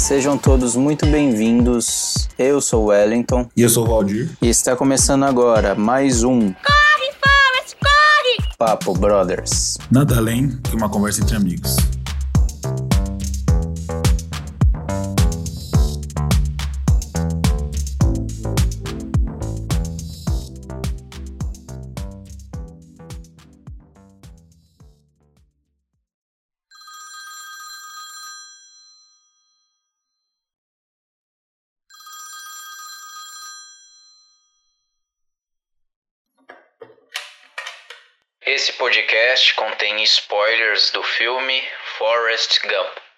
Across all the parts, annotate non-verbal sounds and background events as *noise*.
Sejam todos muito bem-vindos. Eu sou o Wellington E eu sou o Valdir. e está começando agora mais um Corre, Forrest, corre! Papo Brothers. Nada além que uma conversa entre amigos. Podcast contém spoilers do filme Forrest Gump.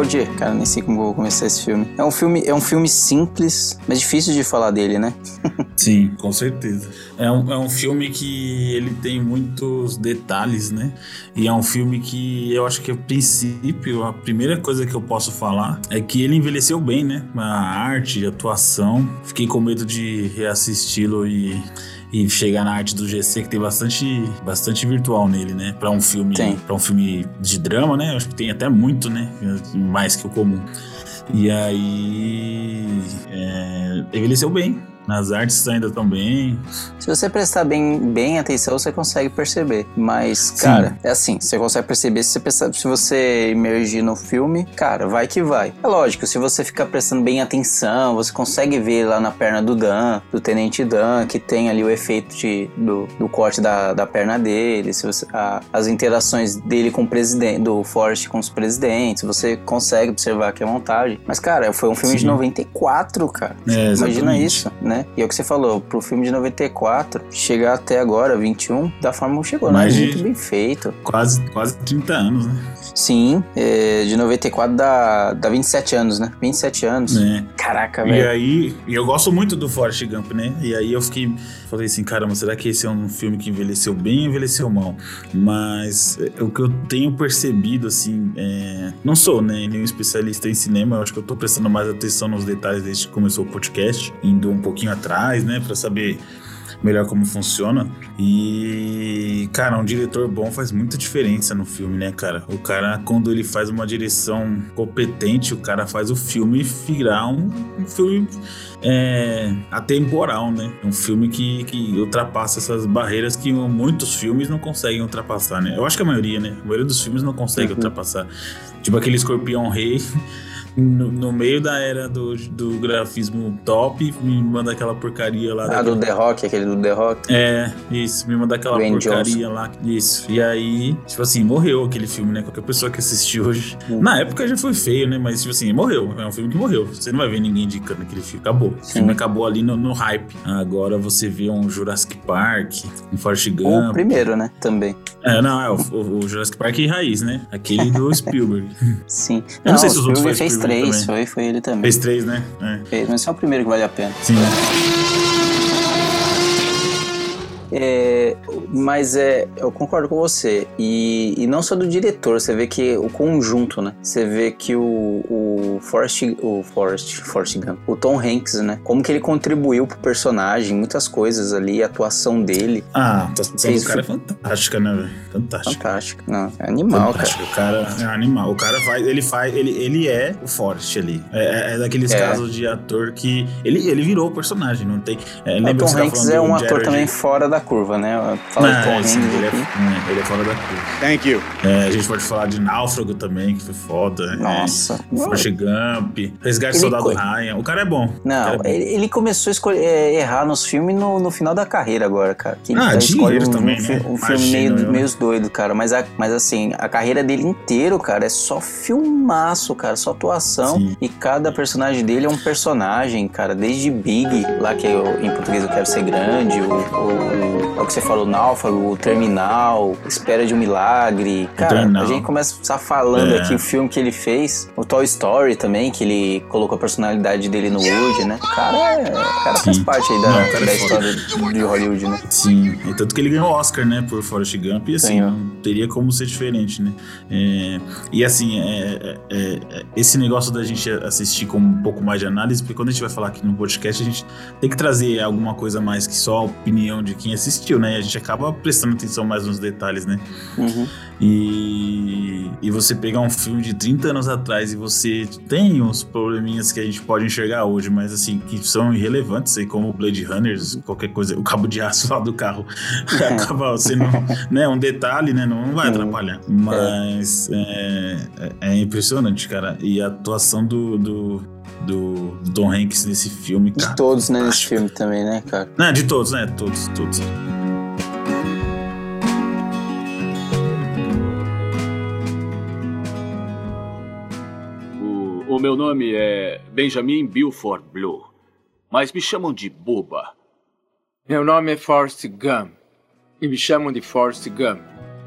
Valdir, cara, nem sei como eu vou começar esse filme. É um filme, é um filme simples, mas difícil de falar dele, né? *laughs* Sim, com certeza. É um, é um filme que ele tem muitos detalhes, né? E é um filme que eu acho que, a princípio, a primeira coisa que eu posso falar é que ele envelheceu bem, né? A arte, a atuação. Fiquei com medo de reassisti-lo e. E chegar na arte do GC, que tem bastante, bastante virtual nele, né? Pra um filme, para um filme de drama, né? Eu acho que tem até muito, né? Mais que o comum. E aí. É, envelheceu bem. Nas artes ainda estão bem. Se você prestar bem, bem atenção, você consegue perceber. Mas, cara, é assim, você consegue perceber se você, prestar- se você emergir no filme, cara, vai que vai. É lógico, se você ficar prestando bem atenção, você consegue ver lá na perna do Dan, do Tenente Dan, que tem ali o efeito de, do, do corte da, da perna dele, se você, a- as interações dele com o presidente, do Forrest com os presidentes, você consegue observar que é montagem. Mas, cara, foi um filme de Sim. 94, cara. É, Imagina isso, né? E é o que você falou, pro filme de 94, chegar até agora, 21, da forma que chegou, né? Mais de- Muito bem feito. Quase, quase 30 anos, né? Sim, é, de 94 dá, dá 27 anos, né? 27 anos. É. Caraca, E velho. aí, e eu gosto muito do Forrest Gump, né? E aí eu fiquei, falei assim, caramba, será que esse é um filme que envelheceu bem ou envelheceu mal? Mas é, o que eu tenho percebido, assim, é... não sou, né, nenhum especialista em cinema, eu acho que eu tô prestando mais atenção nos detalhes desde que começou o podcast, indo um pouquinho atrás, né, pra saber melhor como funciona. E, cara, um diretor bom faz muita diferença no filme, né, cara? O cara, quando ele faz uma direção competente, o cara faz o filme virar um, um filme é, atemporal, né? Um filme que, que ultrapassa essas barreiras que muitos filmes não conseguem ultrapassar, né? Eu acho que a maioria, né? A maioria dos filmes não consegue Uhum. ultrapassar. Tipo aquele escorpião rei. No, no meio da era do, do grafismo top, me manda aquela porcaria lá. Ah, daquele- do The Rock, aquele do The Rock. é, isso, me mandar aquela Dwayne porcaria lá. Isso. E aí, tipo assim, morreu aquele filme, né? Qualquer pessoa que assistiu hoje. Hum. Na época já foi feio, né? Mas, tipo assim, morreu. É um filme que morreu. Você não vai ver ninguém indicando aquele filme. Acabou. O Sim. filme acabou ali no, no hype. Agora você vê um Jurassic Park, um Forrest O Gump. primeiro, né? Também. É, não, é o, o- o Jurassic Park raiz, né? Aquele do *laughs* Spielberg. Sim. Eu não sei se os o outros Spielberg três, também. foi, foi ele também. Fez três, né? É. Fez, mas esse é o primeiro que vale a pena. Sim. É, mas é, eu concordo com você. E, e não só do diretor, você vê que o conjunto, né? Você vê que o, o Forrest, o Forrest, Forrest Gump, o Tom Hanks, né? Como que ele contribuiu pro personagem, muitas coisas ali, a atuação dele, Ah, a atuação do cara é o fantástica, né, velho? Fantástica. fantástica. Não, é animal, cara. O cara é animal. O cara faz, ele faz, ele, ele é o Forrest ali. É, é- é daqueles É. casos de ator que ele, ele virou o personagem, não tem. É, O lembra que Tom Hanks é um ator Jared- também fora da curva, né? Fala de Tom Não, Hanks sim, ele, é, é, ele é fora da curva. Thank you. É, a gente pode falar de Náufrago também, que foi foda. Nossa. É, Forrest Gump, Resgate Ele Soldado co- Ryan. O cara é bom. Não, é bom. ele, ele começou a escolher, é, errar nos filmes no, no final da carreira agora, cara. Que ele Ah, tá- dinheiro um, também, um, né? um filme Imagino meio, eu. meio doido, cara. Mas, a- mas assim, a carreira dele inteiro, cara, é só filmaço, cara. Só atuação. Sim. E cada personagem dele é um personagem, cara. Desde Big, lá que eu, em português eu quero ser grande, o, o- é o que você falou, Náufrago, o Terminal, Espera de um Milagre. Cara, Terminal. a gente começa a falando É. aqui o filme que ele fez, o Toy Story também, que ele colocou a personalidade dele no Woody, né? Cara, é, cara faz parte aí da, Não, é da foda. história de Hollywood, né? Sim, e tanto que ele ganhou o Oscar, né, por Forrest Gump, e assim, Ganhou. não teria como ser diferente, né? É, e assim, é, é, é, esse negócio da gente assistir com um pouco mais de análise, porque quando a gente vai falar aqui no podcast, a gente tem que trazer alguma coisa mais que só a opinião de quem assistiu, né? E a gente acaba prestando atenção mais nos detalhes, né? Uhum. E, e você pegar um filme de 30 anos atrás e você tem uns probleminhas que a gente pode enxergar hoje, mas assim, que são irrelevantes, aí como Blade Runners, qualquer coisa, o cabo de aço lá do carro *laughs* acaba sendo né, um detalhe, né? Não vai Uhum. atrapalhar. Mas é, é- é impressionante, cara. E a atuação do, do, do, do Tom Hanks nesse filme, De cara. todos, né, nesse filme também, né, cara? Não, de todos, né? Todos, todos. O, o meu nome é Benjamin Bilford Blue, mas me chamam de Buba. Meu nome é Forrest Gump e me chamam de Forrest Gump.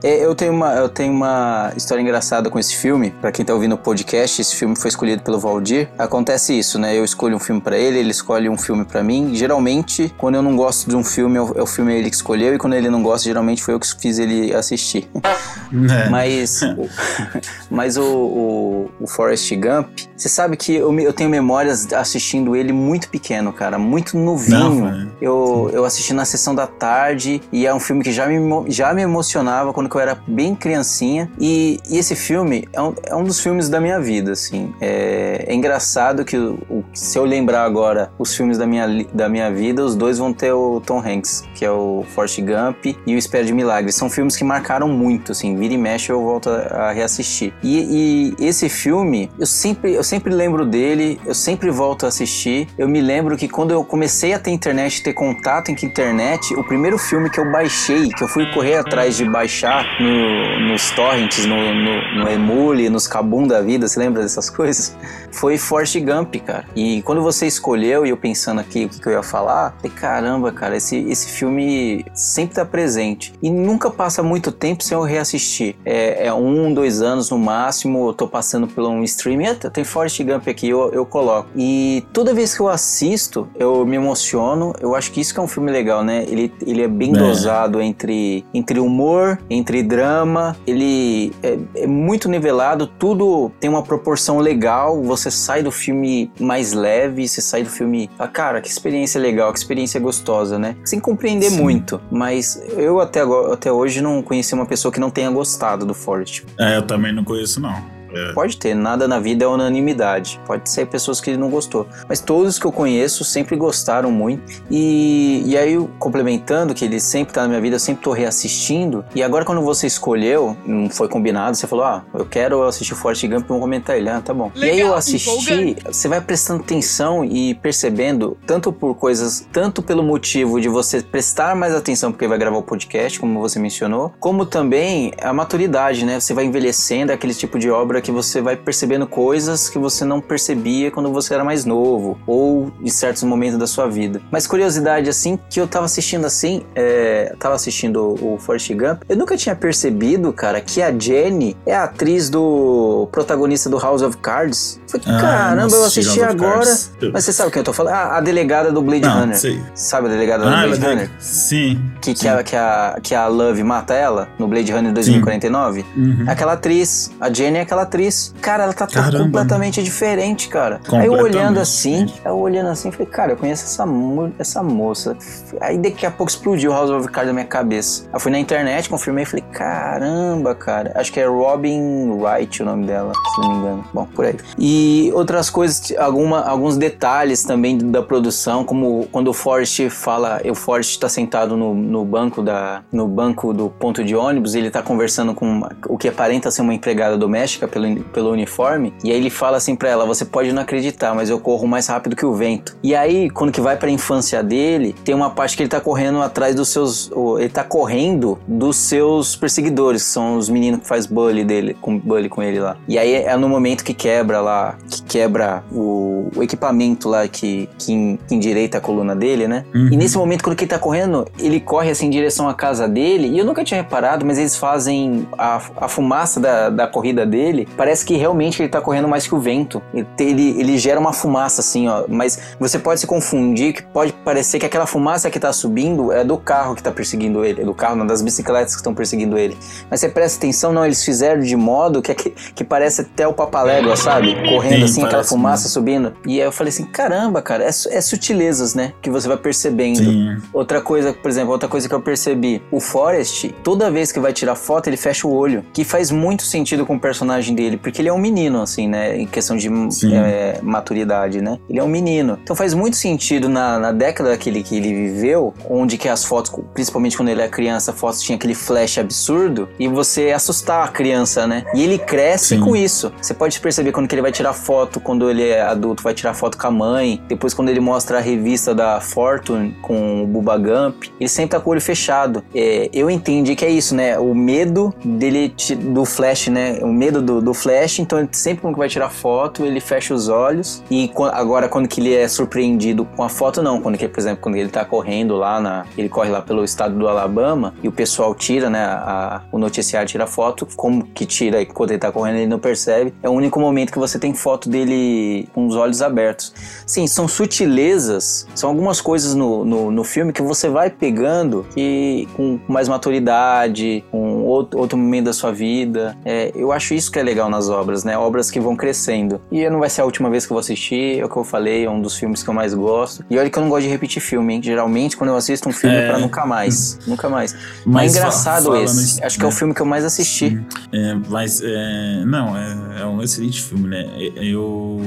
É, Eu tenho, uma, eu tenho uma história engraçada com esse filme. Pra quem tá ouvindo o podcast, esse filme foi escolhido pelo Valdir. Acontece isso, né? Eu escolho um filme pra ele, ele escolhe um filme pra mim. Geralmente, quando eu não gosto de um filme, é o filme ele que escolheu. E quando ele não gosta, geralmente foi eu que fiz ele assistir. É. Mas, o, *laughs* mas o, o, o Forrest Gump, você sabe que eu, eu tenho memórias assistindo ele muito pequeno, cara, muito novinho. Não, é. eu, eu assisti na sessão da tarde e é um filme que já me, já me emocionava quando eu era bem criancinha. E, e esse filme é um, é um dos filmes da minha vida, assim. É, é engraçado que o- se eu lembrar agora os filmes da minha, da minha vida, os dois vão ter o Tom Hanks, que é o Forrest Gump e o Espera de Milagres. São filmes que marcaram muito, assim. Vira e mexe eu volto a, a reassistir. E, e esse filme, eu sempre, eu sempre lembro dele, eu sempre volto a assistir. Eu me lembro que quando eu comecei a ter internet, ter contato com a internet, o primeiro filme que eu baixei, que eu fui correr atrás de baixar no- nos torrents, no, no, no Emule, nos Kabum da vida, você lembra dessas coisas? Foi Forrest Gump, cara. E quando você escolheu, e eu pensando aqui o que, que eu ia falar, falei, caramba, cara, esse, esse filme sempre tá presente. E nunca passa muito tempo sem eu reassistir. É, é um, dois anos no máximo, eu tô passando por um streaming, tem Forrest Gump aqui, eu, eu coloco. E toda vez que eu assisto, eu me emociono. Eu acho que isso que é um filme legal, né? Ele, ele é bem É. dosado entre, entre humor, entre drama. Ele é, é muito nivelado, tudo tem uma proporção legal. Você sai do filme mais leve, você sai do filme. Ah, cara, que experiência legal, que experiência gostosa, né? Sem compreender Sim. muito. Mas eu até, agora, até hoje não conheci uma pessoa que não tenha gostado do Forrest. É, eu também não conheço, não. É. Pode ter, nada na vida é unanimidade. Pode ser pessoas que não gostou. Mas todos que eu conheço sempre gostaram muito. E, e aí, eu- complementando, que ele sempre tá na minha vida, eu sempre tô reassistindo. E agora, quando você escolheu, não foi combinado, você falou: Ah, eu quero assistir Forrest Gump, vamos comentar ele. Ah, tá bom. e aí eu Legal, assisti, empolgante. você vai prestando atenção e percebendo, tanto por coisas, tanto pelo motivo de você prestar mais atenção porque vai gravar o podcast, como você mencionou, como também a maturidade, né? Você vai envelhecendo, é aquele tipo de obra que você vai percebendo coisas que você não percebia quando você era mais novo, ou em certos momentos da sua vida. Mas curiosidade, assim, que eu tava assistindo assim, é, tava assistindo o Forrest Gump, eu nunca tinha percebido, cara, que a Jenny é a atriz do protagonista do House of Cards. Eu Falei, Ah, caramba, eu assisti agora. Mas você sabe quem eu tô falando? Ah, a delegada do Blade Não, Runner. sei. Sabe a delegada do Ah, Blade ela Runner? Sim. Que, que, sim. a, que, a, que a Love mata ela no Blade Runner 2049? Uhum. Aquela atriz, a Jenny é aquela atriz. Cara, ela tá Caramba. completamente diferente, cara. Aí eu olhando assim, eu olhando assim, falei, cara, eu conheço essa, mo- essa moça. Aí daqui a pouco explodiu o House of Cards na minha cabeça. Eu fui na internet, confirmei e falei, caramba, cara. Acho que é Robin Wright o nome dela, se não me engano. Bom, por aí. E outras coisas, alguma, alguns detalhes também da produção, como quando o Forrest fala, o Forrest tá sentado no, no banco da no banco do ponto de ônibus, ele tá conversando com uma- o que aparenta ser uma empregada doméstica pelo pelo, pelo uniforme, e aí ele fala assim pra ela: Você pode não acreditar, mas eu corro mais rápido que o vento. E aí, quando que vai pra infância dele, tem uma parte que ele tá correndo atrás dos seus. Ele tá correndo dos seus perseguidores, que são os meninos que faz bully dele, com bully com ele lá. E aí é no momento que quebra lá, que quebra o, o equipamento lá que, que, que endireita a coluna dele, né? Uhum. E nesse momento, quando ele tá correndo, ele corre assim em direção à casa dele, e eu nunca tinha reparado, mas eles fazem a, a fumaça da, da corrida dele, parece que realmente ele tá correndo mais que o vento. Ele, ele, gera uma fumaça assim, ó, mas você pode se confundir, que pode parecer que aquela fumaça que tá subindo é do carro que tá perseguindo ele, é do carro, não, das bicicletas que estão perseguindo ele. Mas você presta atenção, não, eles fizeram de modo que, que, que parece até o Papalégua, sabe? Correndo Sim, assim, aquela fumaça subindo. E aí eu falei assim, caramba, cara, é, é sutilezas, né? Que você vai percebendo. Sim. Outra coisa, por exemplo, outra coisa que eu percebi, o Forrest, toda vez que vai tirar foto, ele fecha o olho, que faz muito sentido com o personagem dele, porque ele é um menino, assim, né, em questão de é, maturidade, né? Ele é um menino. Então faz muito sentido na, na década que ele, que ele viveu, onde que as fotos, principalmente quando ele era criança, a fotos tinha aquele flash absurdo, e você assustar a criança, né? E ele cresce Sim. com isso. Você pode perceber quando que ele vai tirar foto, quando ele é adulto, vai tirar foto com a mãe, depois quando ele mostra a revista da Fortune com o Bubba Gump, ele sempre tá com o olho fechado. É, eu entendi que é isso, né? O medo dele, do Flash, né? O medo do, do Flash, então ele sempre quando vai tirar foto, ele fecha os olhos, e agora quando que ele é surpreendido com a foto, não. Quando que, por exemplo, quando ele tá correndo lá, na, ele corre lá pelo estado do Alabama, e o pessoal tira, né? a- o noticiário tira foto, como que tira e quando ele tá correndo ele não percebe. É o único momento que você tem foto dele com os olhos abertos. Sim, são sutilezas, são algumas coisas no, no, no filme que você vai pegando e com mais maturidade, com outro, outro momento da sua vida. É, eu acho isso que é legal nas obras, né? Obras que vão crescendo. E não vai ser a última vez que eu vou assistir, é o que eu falei, é um dos filmes que eu mais gosto. E olha que eu não gosto de repetir filme, hein? Geralmente, quando eu assisto um filme, é É. pra nunca mais. *laughs* Nunca mais. Mas, Mas é engraçado falando esse. Acho que é o né? filme que eu mais assisti. É, mas, é, não, é, é um excelente filme, né? Eu,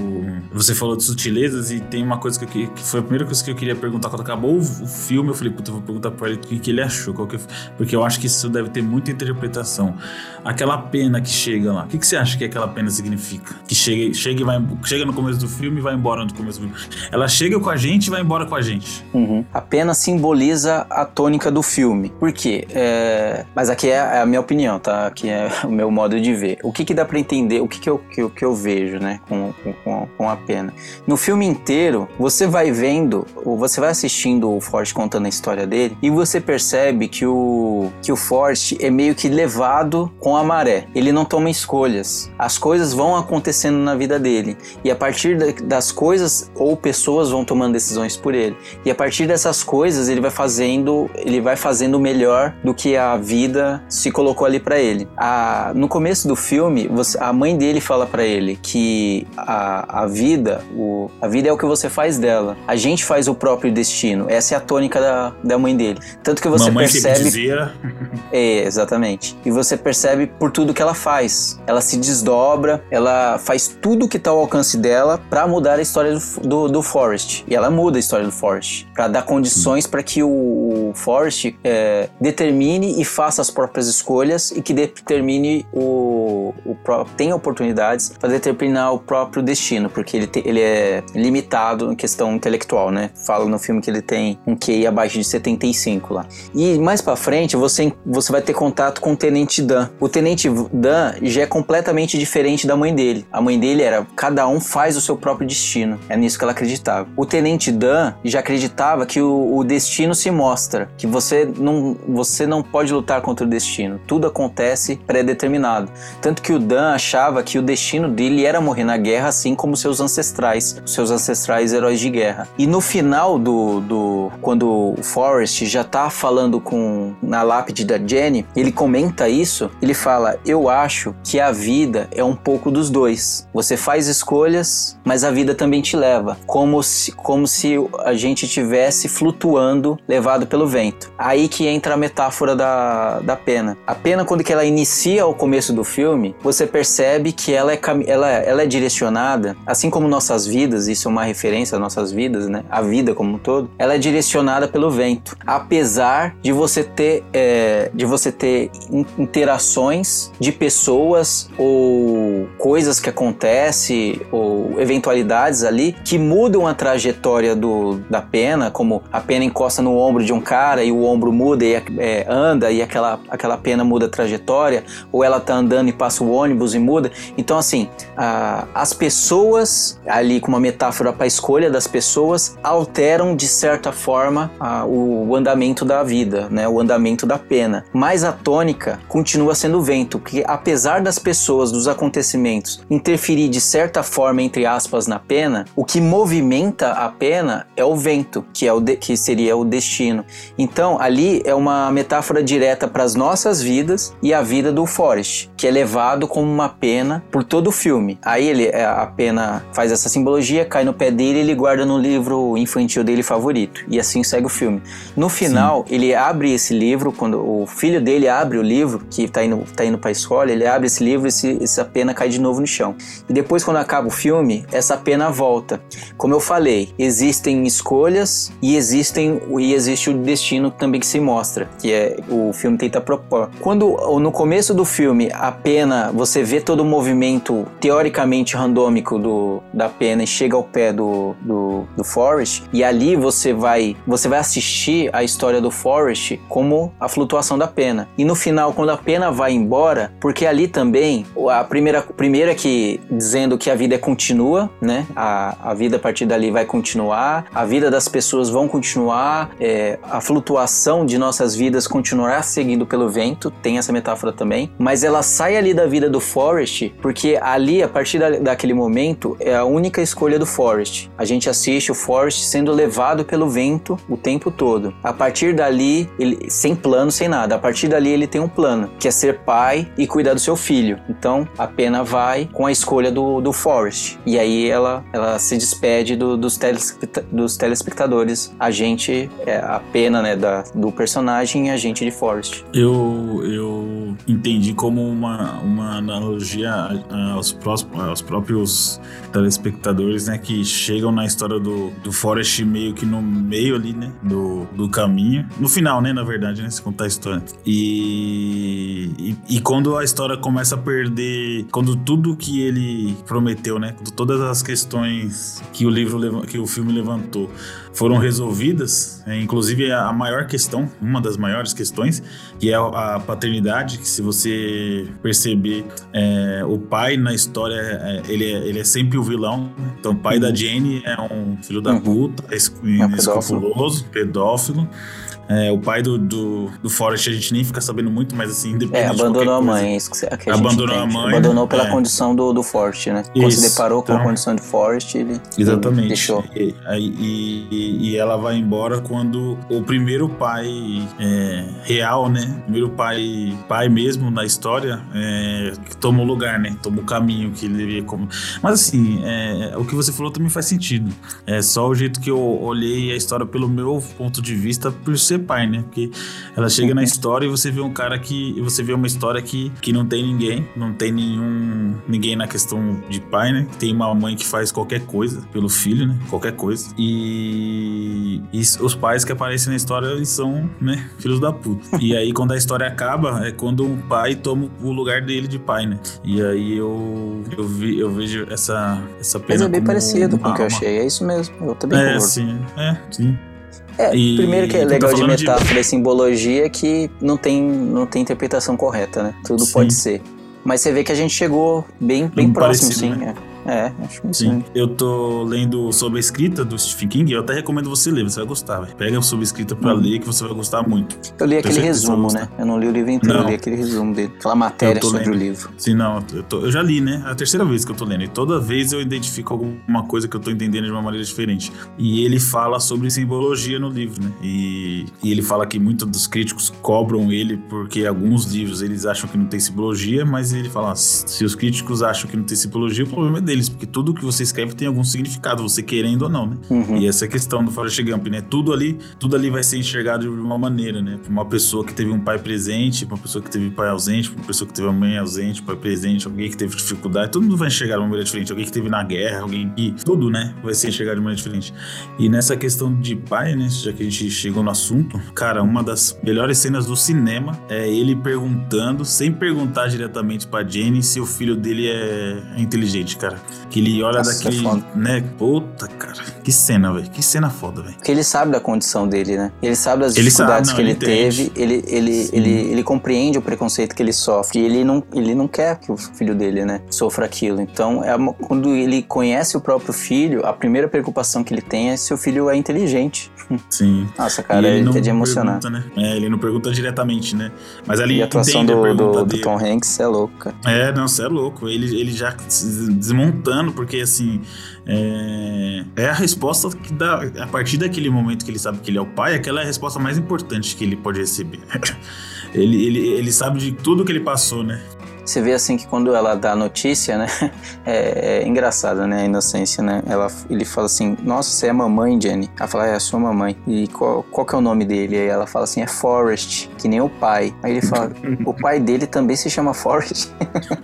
você falou de sutilezas e tem uma coisa que, eu, que foi a primeira coisa que eu queria perguntar quando acabou o, o filme. Eu falei, puta, eu vou perguntar pra ele o que, que ele achou, qual que, porque eu acho que isso deve ter muita interpretação. Aquela pena que chega lá, o que, que você acha que aquela pena significa? Que chega, chega, vai, chega no começo do filme e vai embora no começo do filme. Ela chega com a gente e vai embora com a gente. Uhum. A pena simboliza a tônica do filme. Por quê? É, Mas aqui é a minha opinião, tá? Aqui é *laughs* o meu modo de ver. O que, que dá pra entender? O que, que, eu, que, que eu vejo, né? Com, com, com a pena. No filme inteiro, você vai vendo, ou você vai assistindo o Forrest contando a história dele, e você percebe que o, que o Forrest é meio que levado com a maré. Ele não toma escolhas. As coisas vão acontecendo na vida dele. E a partir da- das coisas, ou pessoas vão tomando decisões por ele. E a partir dessas coisas, ele vai fazendo, ele vai fazendo melhor do que a vida se colocou ali pra ele. A, no começo do filme, você- a mãe dele fala pra ele que a, a vida, o, a vida é o que você faz dela. A gente faz o próprio destino. Essa é a tônica da, da mãe dele. Tanto que você Mamãe percebe dizia. é, exatamente. E você percebe por tudo que ela faz. Ela se desdobra, ela faz tudo que tá ao alcance dela pra mudar a história do, do, do Forrest. E ela muda a história do Forrest. Pra dar condições pra que o, o Forrest é, determine e faça as próprias escolhas e que determine o, o tenha oportunidades pra determinar o próprio destino, porque ele, te- ele é limitado em questão intelectual, né? Fala no filme que ele tem um QI abaixo de 75 lá. E mais pra frente você, você vai ter contato com o Tenente Dan. O Tenente Dan já é completamente diferente da mãe dele. A mãe dele era cada um faz o seu próprio destino. É nisso que ela acreditava. O Tenente Dan já acreditava que o, o destino se mostra, que você não, você não pode lutar contra o destino. Tudo acontece pré-determinado. Tanto que o Dan achava que o destino dele era morrer na guerra, assim como seus ancestrais, seus ancestrais heróis de guerra. E no final do, do quando o Forrest já tá falando com na lápide da Jenny, ele comenta isso, ele fala: "Eu acho que a vida é um pouco dos dois. Você faz escolhas, mas a vida também te leva, como se como se a gente tivesse flutuando, levado pelo vento. Aí que entra a metáfora da, da pena. A pena quando que ela inicia ao começo do filme, você percebe que ela é ela, ela é direcionada, assim como nossas vidas, isso é uma referência às nossas vidas, né? A vida como um todo, ela é direcionada pelo vento, apesar de você ter é, de você ter in- interações de pessoas ou coisas que acontecem ou eventualidades ali que mudam a trajetória do, da pena, como a pena encosta no ombro de um cara e o ombro muda e é, anda e aquela, aquela pena muda a trajetória, ou ela tá andando e passa o ônibus e muda. Então, assim, a, as pessoas, ali com uma metáfora para a escolha das pessoas, alteram de certa forma a, o, o andamento da vida, né? O andamento da pena. Mas a tônica continua sendo o vento, que apesar das pessoas, dos acontecimentos, interferir de certa forma, entre aspas, na pena, o que movimenta a pena é o vento, que, é o de, que seria o destino. Então, ali é uma metáfora direta para as nossas vidas e a vida do Forrest, que é levado como uma pena por todo o filme. Aí ele, é, a pena faz essa simbologia, cai no pé dele e ele guarda no livro infantil dele favorito. E assim segue o filme. No final, Sim. ele abre esse livro, quando o filho dele abre o livro, que está indo, tá indo pra escola, ele abre esse livro e esse, essa pena cai de novo no chão. E depois, quando acaba o filme, essa pena volta. Como eu falei, existem escolhas e existem e existe o destino também que se mostra, que é o filme tenta propor. Quando no começo do filme a pena, você vê todo o movimento teoricamente randômico do, da pena e chega ao pé do, do, do Forrest, e ali você vai você vai assistir a história do Forrest como a flutuação da pena. E no final, quando a pena vai embora, porque ali também a primeira primeira que dizendo que a vida é continua, né? A, a vida a partir dali vai continuar, a vida das pessoas vão continuar, é, a flutuação de nossas vidas continuará seguindo pelo vento, tem essa metáfora também, mas ela sai ali da vida do Forrest, porque ali, a partir da, daquele momento, é a única escolha do Forrest. A gente assiste o Forrest sendo levado pelo vento o tempo todo. A partir dali, ele, sem plano, sem nada, a partir dali ele tem um plano, que é ser pai e cuidar do seu filho. Então, a pena vai com a escolha do, do Forrest. E aí ela, ela se despede do, dos, dos telespectadores. A gente, é, a pena né, da, do personagem e a gente de Forrest. Eu, eu entendi como uma, uma analogia aos, aos próprios telespectadores, né, que chegam na história do, do Forrest meio que no meio ali, né, do, do caminho. No final, né, na verdade, né, se contar a história. E, e, e quando a história começa a perder, quando tudo que ele prometeu, né, todas as questões que o livro, que o filme levantou foram resolvidas, é, inclusive a maior questão, uma das maiores questões, que é a paternidade, que se você perceber, é, o pai na história, é, ele, é, ele é sempre o vilão, né? então o pai uhum. da Jane é um filho da uhum. puta, é, é escrupuloso, pedófilo, é, o pai do, do, do Forrest a gente nem fica sabendo muito, mas assim, independente. É, abandonou a mãe, é isso que, que a Abandonou a mãe. Abandonou pela é. condição do, do Forrest, né? Quando se deparou então, com a então. condição de Forrest, ele. Exatamente. deixou. E, e, e, ela vai embora quando o primeiro pai é, real, né? Primeiro pai, pai mesmo na história, é, toma o lugar, né? Toma o caminho que ele devia. Como... Mas assim, é, o que você falou também faz sentido. É só o jeito que eu olhei a história pelo meu ponto de vista, por ser ser pai, né? Porque ela chega na história e você vê um cara que. Você vê uma história que, que não tem ninguém, não tem nenhum. ninguém na questão de pai, né? Tem uma mãe que faz qualquer coisa pelo filho, né? Qualquer coisa. E, e os pais que aparecem na história eles são, né? Filhos da puta. e aí, quando a história acaba, é quando um pai toma o lugar dele de pai, né? E aí eu, eu, vi, eu vejo essa, essa pena. Mas é bem parecido com o que eu achei, é isso mesmo. Eu também É, concordo. sim, é, sim. É, e, primeiro que é legal de metáfora de... e simbologia que não tem, não tem interpretação correta, né? Tudo sim. pode ser. Mas você vê que a gente chegou bem, bem próximo, sim. Né? É. É, acho que sim. sim. Eu tô lendo sobre a escrita do Stephen King eu até recomendo você ler, você vai gostar. Véio. Pega sobre a escrita pra hum. ler que você vai gostar muito. Eu li aquele resumo, né? Eu não li o livro inteiro, não. eu li aquele resumo dele. Aquela matéria sobre lendo. o livro. Sim, não. Eu, tô, eu, já li, né? É a terceira vez que eu tô lendo. E toda vez eu identifico alguma coisa que eu tô entendendo de uma maneira diferente. E ele fala sobre simbologia no livro, né? E, e ele fala que muitos dos críticos cobram ele porque alguns livros eles acham que não tem simbologia, mas ele fala: se os críticos acham que não tem simbologia, o problema é dele eles, porque tudo que você escreve tem algum significado, você querendo ou não, né? Uhum. E essa é a questão do Forrest Gump, né? Tudo ali, tudo ali vai ser enxergado de uma maneira, né? Pra uma pessoa que teve um pai presente, pra uma pessoa que teve pai ausente, pra uma pessoa que teve uma mãe ausente, pai presente, alguém que teve dificuldade, todo mundo vai enxergar de uma maneira diferente. Alguém que teve na guerra, alguém que. Tudo, né? Vai ser enxergado de uma maneira diferente. E nessa questão de pai, né? Já que a gente chegou no assunto, cara, uma das melhores cenas do cinema é ele perguntando, sem perguntar diretamente pra Jenny, se o filho dele é inteligente, cara. Que ele olha Nossa, daquele. é né? Puta, cara. Que cena, velho. Que cena foda, velho. Porque ele sabe da condição dele, né? Ele sabe das Ele sabe, dificuldades não, que ele, ele teve, ele, ele, Sim. ele, ele compreende o preconceito que ele sofre e ele não, ele não quer que o filho dele, né, sofra aquilo. Então, é uma- quando ele conhece o próprio filho, a primeira preocupação que ele tem é se o filho é inteligente. *laughs* Sim. Nossa, E cara, ele ele não é de emocionar. pergunta, né? É, ele não pergunta diretamente, né? Mas ali E a atuação entende a do, do, do. Tom Hanks é louco, cara. É, não, você é louco. Ele, ele já desmontando, porque assim. É, é a resposta que dá. A partir daquele momento que ele sabe que ele é o pai, aquela é a resposta mais importante que ele pode receber. *laughs* ele, ele, ele sabe de tudo que ele passou, né? Você vê assim que quando ela dá a notícia, né? *laughs* É, é engraçada, né? A inocência, né? Ela, ele fala assim: Nossa, você é mamãe, Jenny? Ela fala: É, a sua mamãe. E qual, qual que é o nome dele? Aí ela fala assim: É Forrest, que nem o pai. Aí ele fala: O pai dele também se chama Forrest.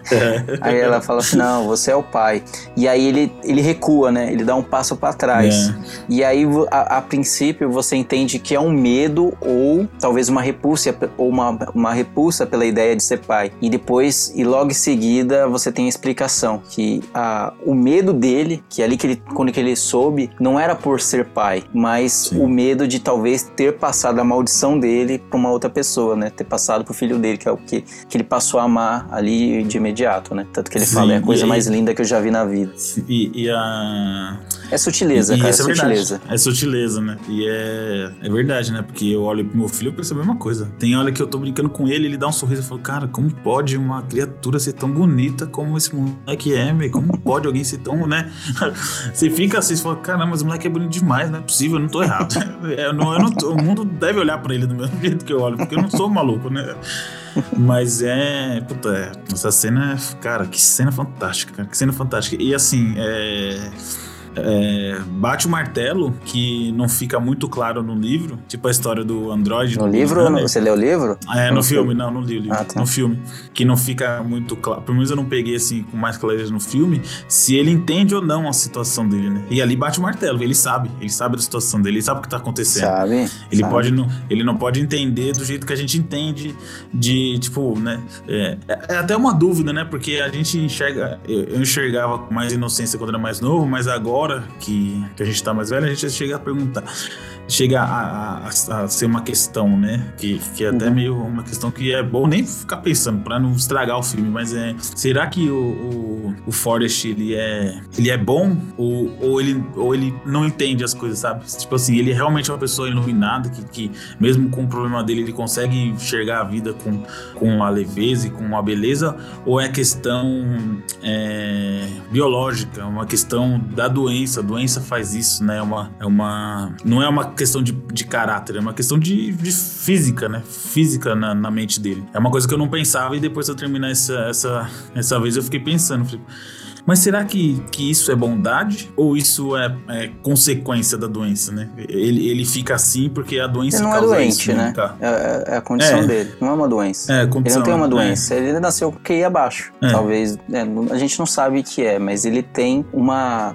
*laughs* Aí ela fala assim: Não, você é o pai. E aí ele, ele recua, né? Ele dá um passo pra trás. É. E aí, a, a princípio, você entende que é um medo ou talvez uma repulsa, ou uma, uma repulsa pela ideia de ser pai. E depois, e logo em seguida, você tem a explicação que a, o medo dele, que ali que ele, quando que ele soube, não era por ser pai, mas Sim. o medo de talvez ter passado a maldição dele pra uma outra pessoa, né? Ter passado pro filho dele, que é o que, que ele passou a amar ali de imediato, né? Tanto que ele Sim, fala, é a coisa aí- mais linda que eu já vi na vida. E, e a. É sutileza, e cara, é isso é sutileza. verdade. É sutileza, né? E é, é verdade, né? Porque eu olho pro meu filho e penso a mesma coisa. Tem hora que eu tô brincando com ele, ele dá um sorriso e fala, cara, como pode uma criatura ser tão bonita como esse moleque é, meu? Como pode alguém ser tão, né? *laughs* Você fica assim, você fala, caramba, esse moleque é bonito demais, não é possível, eu não tô errado. *laughs* É, eu não, eu não tô- o mundo deve olhar pra ele do mesmo jeito que eu olho, porque eu não sou maluco, né? Mas é. Puta, é, essa cena é. Cara, que cena fantástica, cara. Que cena fantástica. E assim, é. É, bate o martelo, que não fica muito claro no livro, tipo a história do Android. No livro? No- Runner. Você leu o livro? É, Ou no filme, não, não li o livro. Ah, tá. No filme. Que não fica muito claro. Pelo menos eu não peguei assim com mais clareza no filme, se ele entende ou não a situação dele, né? E ali bate o martelo, ele sabe. Ele sabe da situação dele, ele sabe o que tá acontecendo. Sabe? Ele sabe. pode não, ele não pode entender do jeito que a gente entende, de tipo, né? É, é até uma dúvida, né? Porque a gente enxerga, eu, eu enxergava com mais inocência quando era mais novo, mas agora que, que a gente tá mais velho, a gente chega a perguntar, chega a, a- a ser uma questão, né? Que, que é até Uhum. meio uma questão que é bom nem ficar pensando pra não estragar o filme, mas é, será que o, o, o Forrest ele é, ele é bom ou, ou ele ou ele não entende as coisas, sabe? Tipo assim, ele realmente é uma pessoa iluminada que, que mesmo com o problema dele ele consegue enxergar a vida com, com a leveza e com a beleza ou é questão é, biológica, uma questão da doença, a doença faz isso, né? É uma, é uma não é uma questão de, de caráter, é uma questão de, de física, né? Física na, na mente dele. É uma coisa que eu não pensava e depois de eu terminar essa, essa, essa vez eu fiquei pensando, falei, mas será que, que isso é bondade ou isso é, é consequência da doença, né? Ele, ele fica assim porque a doença Ele não é causa doente, isso, né? cara? É, é- é a condição É. dele. Não é uma doença. É, Ele condição, não tem uma é. doença, ele nasceu com QI abaixo. É. Talvez, é, a gente não sabe o que é, mas ele tem uma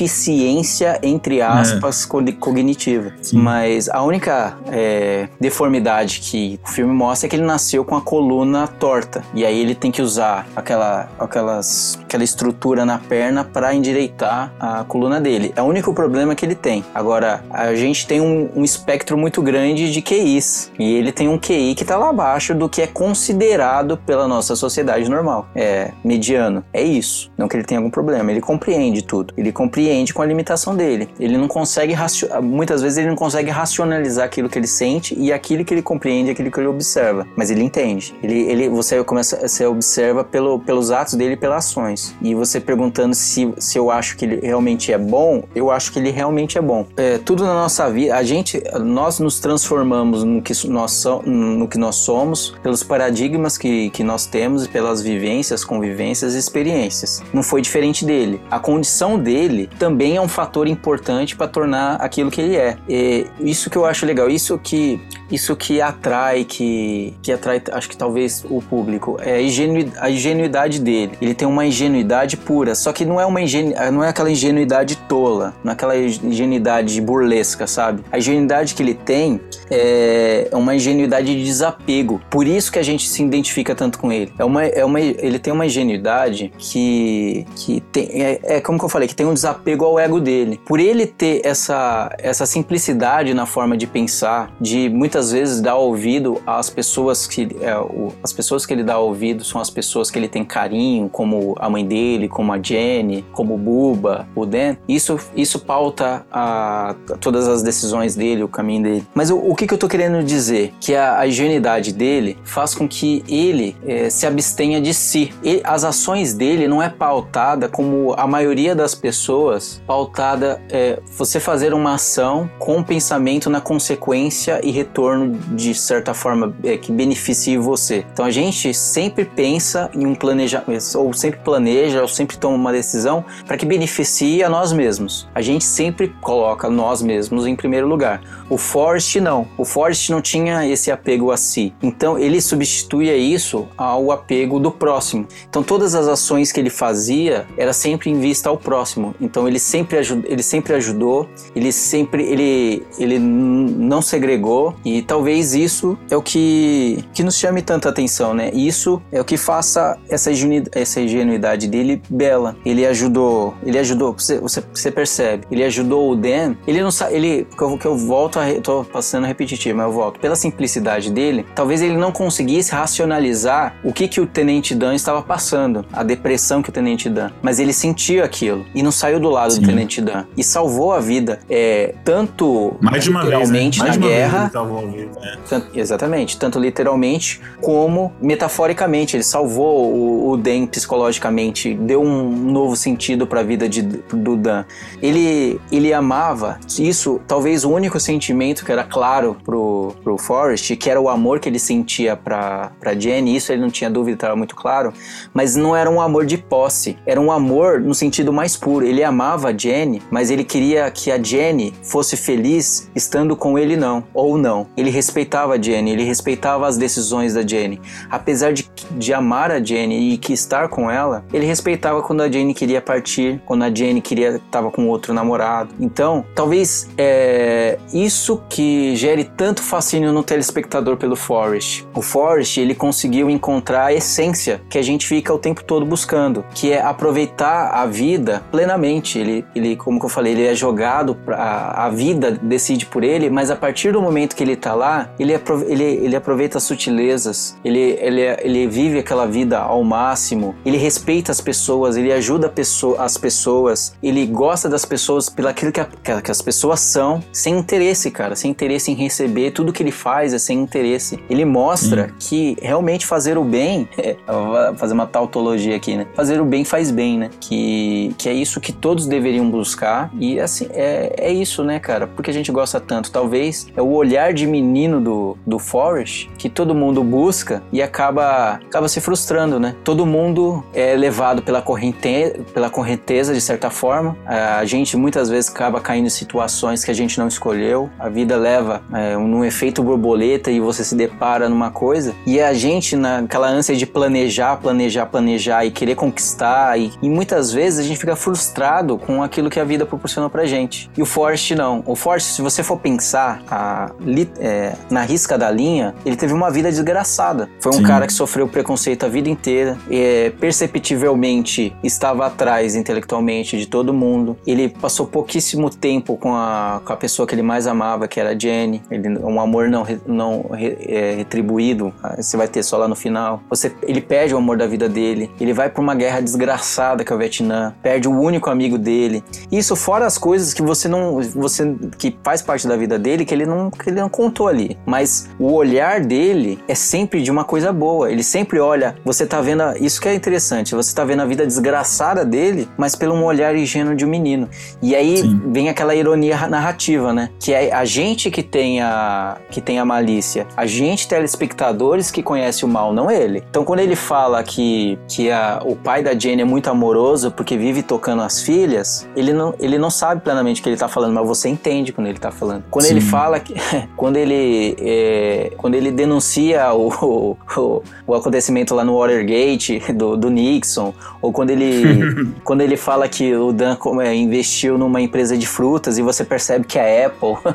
deficiência, entre aspas, co- cognitiva. É. Sim. Mas a única é, deformidade que o filme mostra é que ele nasceu com a coluna torta. E aí ele tem que usar aquela, aquelas, aquela estrutura na perna para endireitar a coluna dele. É o único problema que ele tem. Agora, a gente tem um, um espectro muito grande de QIs. E ele tem um QI que tá lá abaixo do que é considerado pela nossa sociedade normal. É mediano. É isso. Não que ele tenha algum problema. Ele compreende tudo. Ele compreende com a limitação dele. Ele não consegue muitas vezes ele não consegue racionalizar aquilo que ele sente e aquilo que ele compreende, aquilo que ele observa. Mas ele entende. Ele, ele você começa, você observa pelo, pelos atos dele pelas ações. E você perguntando se, se eu acho que ele realmente é bom, eu acho que ele realmente é bom. É, tudo na nossa vida, a gente, nós nos transformamos no que nós, so, no que nós somos pelos paradigmas que, que nós temos e pelas vivências, convivências e experiências. Não foi diferente dele. A condição dele também é um fator importante para tornar aquilo que ele é. E isso que eu acho legal, isso que isso que atrai, que, que atrai, acho que talvez o público, é a, a ingenuidade dele. Ele tem uma ingenuidade pura, só que não é uma ingenu, não é aquela ingenuidade tola, não é aquela ingenuidade burlesca, sabe? A ingenuidade que ele tem é uma ingenuidade de desapego. Por isso que a gente se identifica tanto com ele. É uma, é uma, ele tem uma ingenuidade que, que tem, é, é como que eu falei, que tem um desapego ao ego dele. Por ele ter essa, essa simplicidade na forma de pensar, de muitas vezes dá ouvido às pessoas que é, o, as pessoas que ele dá ouvido são as pessoas que ele tem carinho, como a mãe dele, como a Jenny, como o Buba, o Dan. Isso isso pauta a, a todas as decisões dele, o caminho dele. Mas o, o que, que eu tô querendo dizer? Que a, a higienidade dele faz com que ele é, se abstenha de si. E as ações dele não é pautada como a maioria das pessoas pautada é, você fazer uma ação com pensamento na consequência e retorno de certa forma é, que beneficie você. Então a gente sempre pensa em um planejamento, ou sempre planeja, ou sempre toma uma decisão para que beneficie a nós mesmos. A gente sempre coloca nós mesmos em primeiro lugar. O Forrest não. O Forrest não tinha esse apego a si. Então ele substituía isso ao apego do próximo. Então todas as ações que ele fazia era sempre em vista ao próximo. Então ele sempre, ajud ele sempre ajudou, ele sempre ele, ele não segregou e talvez isso é o que, que nos chame tanta atenção, né? Isso é o que faça essa, essa ingenuidade dele bela. Ele ajudou, ele ajudou, você, você percebe, ele ajudou o Dan, ele não sabe, ele, que eu, que eu volto, a, tô passando repetitivo, mas eu volto. Pela simplicidade dele, talvez ele não conseguisse racionalizar o que que o Tenente Dan estava passando, a depressão que o Tenente Dan, mas ele sentiu aquilo e não saiu do lado Sim. do Tenente Dan e salvou a vida, é, tanto Mais de uma vez, né? Mais na guerra, né? Tanto, exatamente, tanto literalmente como metaforicamente. Ele salvou o, o Dan psicologicamente, deu um novo sentido para a vida de, do Dan. Ele, ele amava isso, talvez o único sentimento que era claro pro, pro Forrest, que era o amor que ele sentia pra, pra Jenny, isso ele não tinha dúvida, estava muito claro, mas não era um amor de posse, era um amor no sentido mais puro. Ele amava a Jenny, mas ele queria que a Jenny fosse feliz estando com ele não, ou não. Ele respeitava a Jenny, ele respeitava as decisões da Jenny. Apesar de, de amar a Jenny e que estar com ela, ele respeitava quando a Jenny queria partir, quando a Jenny queria estava com outro namorado. Então, talvez é isso que gere tanto fascínio no telespectador pelo Forrest. O Forrest, ele conseguiu encontrar a essência que a gente fica o tempo todo buscando, que é aproveitar a vida plenamente. Ele, ele como eu falei, ele é jogado para a vida decide por ele, mas a partir do momento que ele tá lá, ele, ele, ele aproveita as sutilezas, ele, ele, ele vive aquela vida ao máximo, ele respeita as pessoas, ele ajuda pessoa, as pessoas, ele gosta das pessoas pelo que, que as pessoas são, sem interesse, cara, sem interesse em receber, tudo que ele faz é sem interesse. Ele mostra que realmente fazer o bem, *laughs* é, vou fazer uma tautologia aqui, né? Fazer o bem faz bem, né? Que, que é isso que todos deveriam buscar e assim, é, é isso, né, cara? Porque a gente gosta tanto. Talvez é o olhar de menino do, do Forrest que todo mundo busca e acaba, acaba se frustrando, né? Todo mundo é levado pela, corrente, pela correnteza, de certa forma. A gente muitas vezes acaba caindo em situações que a gente não escolheu. A vida leva é, num efeito borboleta e você se depara numa coisa. E a gente, naquela ânsia de planejar, planejar, planejar e querer conquistar, e, e muitas vezes a gente fica frustrado com aquilo que a vida proporcionou pra gente. E o Forrest não. O Forrest, se você for pensar, a, é, na risca da linha, ele teve uma vida desgraçada. Foi um Sim. cara que sofreu preconceito a vida inteira, é, perceptivelmente estava atrás intelectualmente de todo mundo. Ele passou pouquíssimo tempo com a, com a pessoa que ele mais amava, que era a Jenny. Ele, um amor não, não é, retribuído, ah, você vai ter só lá no final. Você, ele perde o amor da vida dele, ele vai para uma guerra desgraçada que é o Vietnã, perde o único amigo dele. Isso fora as coisas que você não, você que faz parte da vida dele que ele não, que ele não contou ali. Mas o olhar dele é sempre de uma coisa boa. Ele sempre olha, você tá vendo, a, isso que é interessante, você tá vendo a a vida desgraçada dele, mas pelo um olhar ingênuo de um menino. E aí Sim. vem aquela ironia narrativa, né? Que é a gente que tem a, que tem a malícia, a gente, telespectadores, que conhece o mal, não ele. Então quando ele fala que, que a, o pai da Jane é muito amoroso porque vive tocando as filhas, ele não, ele não sabe plenamente o que ele tá falando, mas você entende quando ele tá falando. Quando Sim. ele fala que. *laughs* quando ele. é, quando ele denuncia o, o, o acontecimento lá no Watergate do, do Nixon, ou quando ele. *laughs* quando ele fala que o Dan é, investiu numa empresa de frutas e você percebe que é a Apple.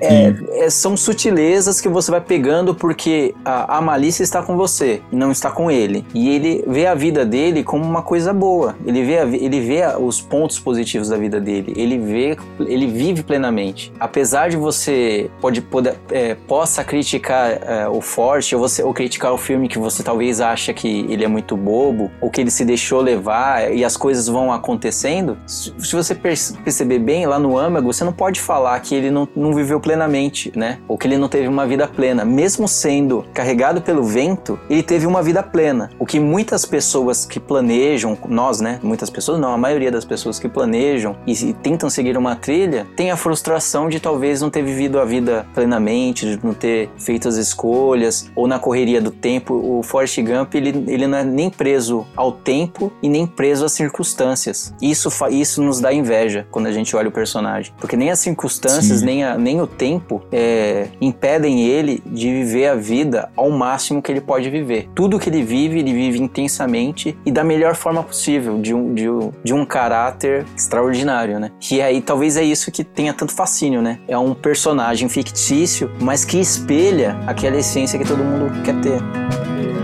É, é, são sutilezas que você vai pegando porque a, a malícia está com você não está com ele. E ele vê a vida dele como uma coisa boa. Ele vê, a ele vê a- os pontos positivos da vida dele. Ele vê, ele vive plenamente. Apesar de você pode, poder, é, possa criticar é, o Forte ou, você, ou criticar o filme que você talvez acha que ele é muito bobo ou que ele se deixou levar e as coisas vão acontecendo. Se, se você perce- perceber bem lá no âmago, você não pode falar que ele não, não viveu plenamente, né? Ou que ele não teve uma vida plena. Mesmo sendo carregado pelo vento, ele teve uma vida plena. O que muitas pessoas que planejam, nós, né? Muitas pessoas não, a maioria das pessoas que planejam e, e tentam seguir uma trilha, tem a frustração de talvez não ter vivido a vida plenamente, de não ter feito as escolhas, ou na correria do tempo. O Forrest Gump, ele, ele não é nem preso ao tempo e nem preso às circunstâncias. Isso, isso nos dá inveja quando a gente olha o personagem. Porque nem as circunstâncias, Sim. nem, a- nem o tempo é, impedem ele de viver a vida ao máximo que ele pode viver. Tudo que ele vive, ele vive intensamente e da melhor forma possível, de um, de um, de um caráter extraordinário, né? E aí talvez é isso que tenha tanto fascínio, né? É um personagem fictício, mas que espelha aquela essência que todo mundo quer ter.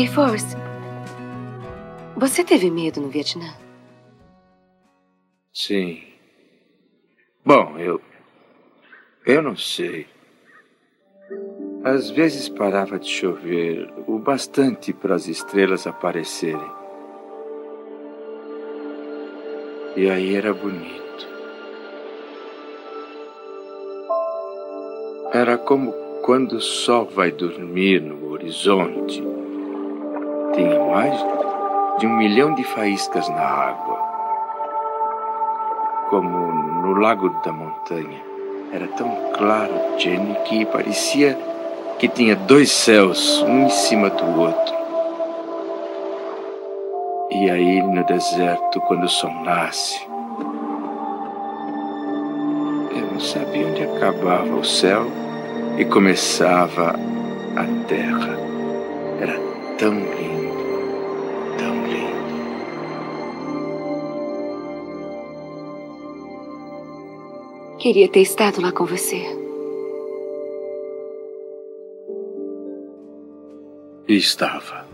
Ei, Force. Você teve medo no Vietnã? Sim. Bom, eu. Eu não sei. Às vezes parava de chover o bastante para as estrelas aparecerem. E aí era bonito. Era como quando o sol vai dormir no horizonte. Tinha mais de um milhão de faíscas na água. Como no lago da montanha. Era tão claro, Jenny, que parecia que tinha dois céus, um em cima do outro. E aí no deserto, quando o sol nasce, eu não sabia onde acabava o céu e começava a terra. Era tão lindo, Queria ter estado lá com você. Estava.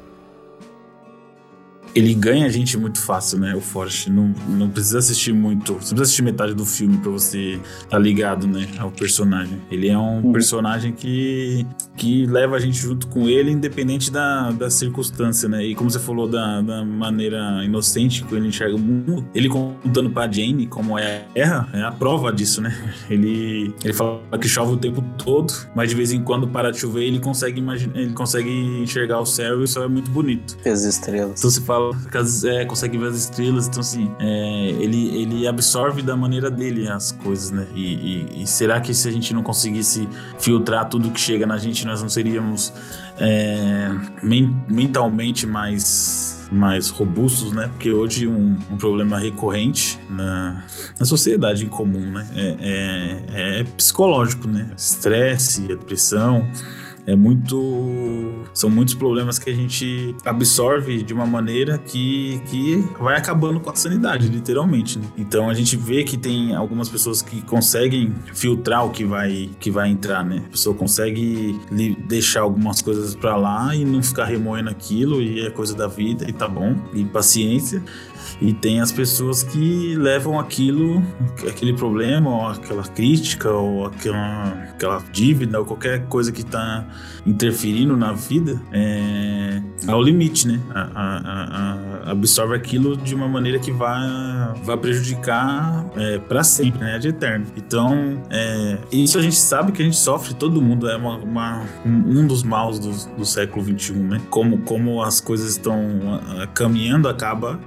Ele ganha a gente muito fácil, né? O Forrest. Não, não precisa assistir muito. Você precisa assistir metade do filme pra você tá ligado, né? Ao personagem. Ele é um personagem que, que leva a gente junto com ele, independente da, da circunstância, né? E como você falou da, da maneira inocente que ele enxerga o mundo, ele contando pra Jane como é a terra, é a prova disso, né? *laughs* Ele, ele fala que chove o tempo todo, mas de vez em quando para de chover ele consegue imaginar, ele consegue enxergar o céu e o céu é muito bonito. As estrelas. Então você fala as- é, consegue ver as estrelas, então assim, é, ele, ele absorve da maneira dele as coisas, né? E, e- e será que se a gente não conseguisse filtrar tudo que chega na gente, nós não seríamos é, men- mentalmente mais, mais robustos, né? Porque hoje um, um problema recorrente na, na sociedade em comum, né? É, é- é psicológico, né? Estresse, depressão. É muito. São muitos problemas que a gente absorve de uma maneira que, que vai acabando com a sanidade, literalmente. né? Então a gente vê que tem algumas pessoas que conseguem filtrar o que vai, que vai entrar, né? A pessoa consegue deixar algumas coisas pra lá e não ficar remoendo aquilo, e é coisa da vida, e tá bom, e paciência. E tem as pessoas que levam aquilo, aquele problema, ou aquela crítica, ou aquela, aquela dívida, ou qualquer coisa que está interferindo na vida, é, ao limite, né? A, a, a, absorve aquilo de uma maneira que vai, vai prejudicar é, para sempre, né? De eterno. Então, é, isso a gente sabe que a gente sofre, todo mundo é uma, uma um dos maus do, do século XXI, né? Como, como as coisas estão caminhando, acaba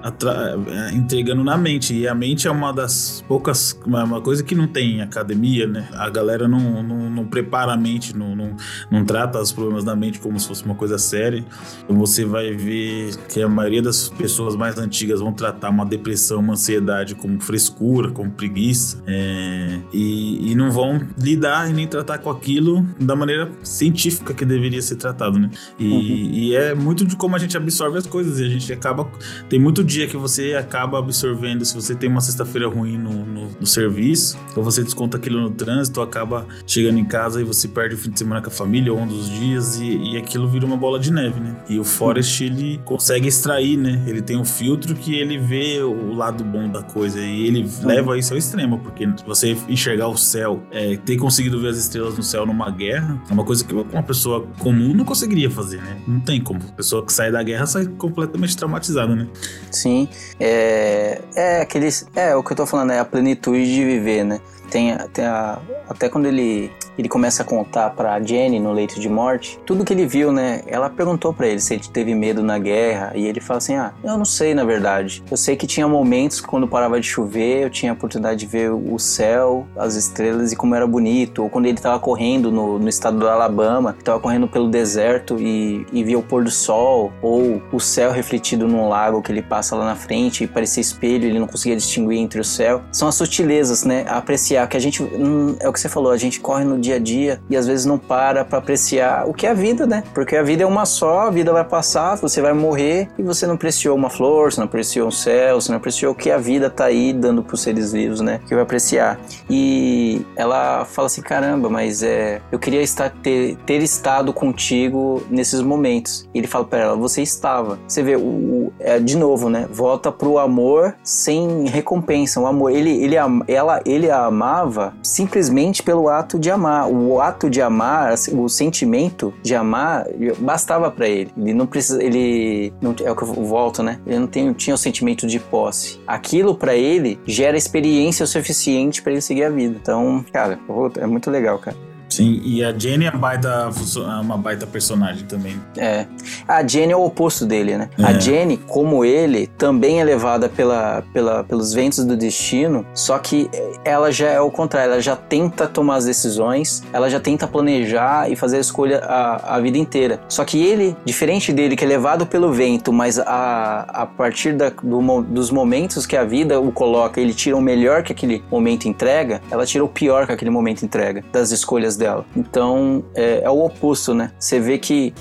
entregando na mente. E a mente é uma das poucas, uma, uma coisa que não tem academia, né? A galera não, não, não prepara a mente, não, não, não trata os problemas da mente como se fosse uma coisa séria. Você vai ver que a maioria das pessoas mais antigas vão tratar uma depressão, uma ansiedade como frescura, como preguiça, é, e, e não vão lidar e nem tratar com aquilo da maneira científica que deveria ser tratado, né? E, uhum. e é muito de como a gente absorve as coisas e a gente acaba. Tem muito dia que você acaba absorvendo. Se você tem uma sexta-feira ruim no, no, no, serviço, ou você desconta aquilo no trânsito, acaba chegando em casa e você perde o fim de semana com a família ou um dos dias e, e aquilo vira uma bola de neve, né? E o Forest ele consegue extrair, né? Ele tem um filtro que ele vê o lado bom da coisa e ele leva isso ao extremo, porque você enxergar o céu, é, ter conseguido ver as estrelas no céu numa guerra, é uma coisa que uma pessoa comum não conseguiria fazer, né? Não tem como. A pessoa que sai da guerra sai completamente traumatizada, né? Sim. É, é aqueles. É o que eu tô falando, é a plenitude de viver, né? Tem, tem a, até quando ele, ele começa a contar pra Jenny no leito de morte, tudo que ele viu, né? Ela perguntou para ele se ele teve medo na guerra e ele fala assim: Ah, eu não sei na verdade. Eu sei que tinha momentos quando parava de chover, eu tinha a oportunidade de ver o céu, as estrelas e como era bonito. Ou quando ele tava correndo no, no estado do Alabama, tava correndo pelo deserto e, e via o pôr do sol, ou o céu refletido num lago que ele passa lá na frente e parecia espelho, ele não conseguia distinguir entre o céu. São as sutilezas, né? A apreciar apreciar, que a gente, hum, é o que você falou, a gente corre no dia a dia e às vezes não para para apreciar o que é a vida, né? Porque a vida é uma só, a vida vai passar, você vai morrer e você não apreciou uma flor, você não apreciou um céu, você não apreciou o que a vida tá aí dando pros seres vivos, né? Que vai apreciar. E ela fala assim: caramba, mas é, eu queria estar, ter, ter estado contigo nesses momentos. E ele fala para ela: você estava. Você vê, o, o é, de novo, né? Volta pro amor sem recompensa. O amor, ele, ele, ela, ele a amar amava simplesmente pelo ato de amar. O ato de amar, o sentimento de amar, bastava para ele. Ele não precisa, ele não é o que eu volto, né? Ele não tem, tinha o sentimento de posse. Aquilo para ele gera experiência suficiente para ele seguir a vida. Então, cara, é muito legal, cara. Sim, e a Jenny é baita, é uma baita personagem também. É. A Jenny é o oposto dele, né? É. A Jenny, como ele, também é levada pela, pela, pelos ventos do destino, só que ela já é o contrário, ela já tenta tomar as decisões, ela já tenta planejar e fazer a escolha a, a vida inteira. Só que ele, diferente dele, que é levado pelo vento, mas a, a partir da, do, dos momentos que a vida o coloca, ele tira o melhor que aquele momento entrega, ela tira o pior que aquele momento entrega, das escolhas dela. Então é, é o oposto, né? Você vê que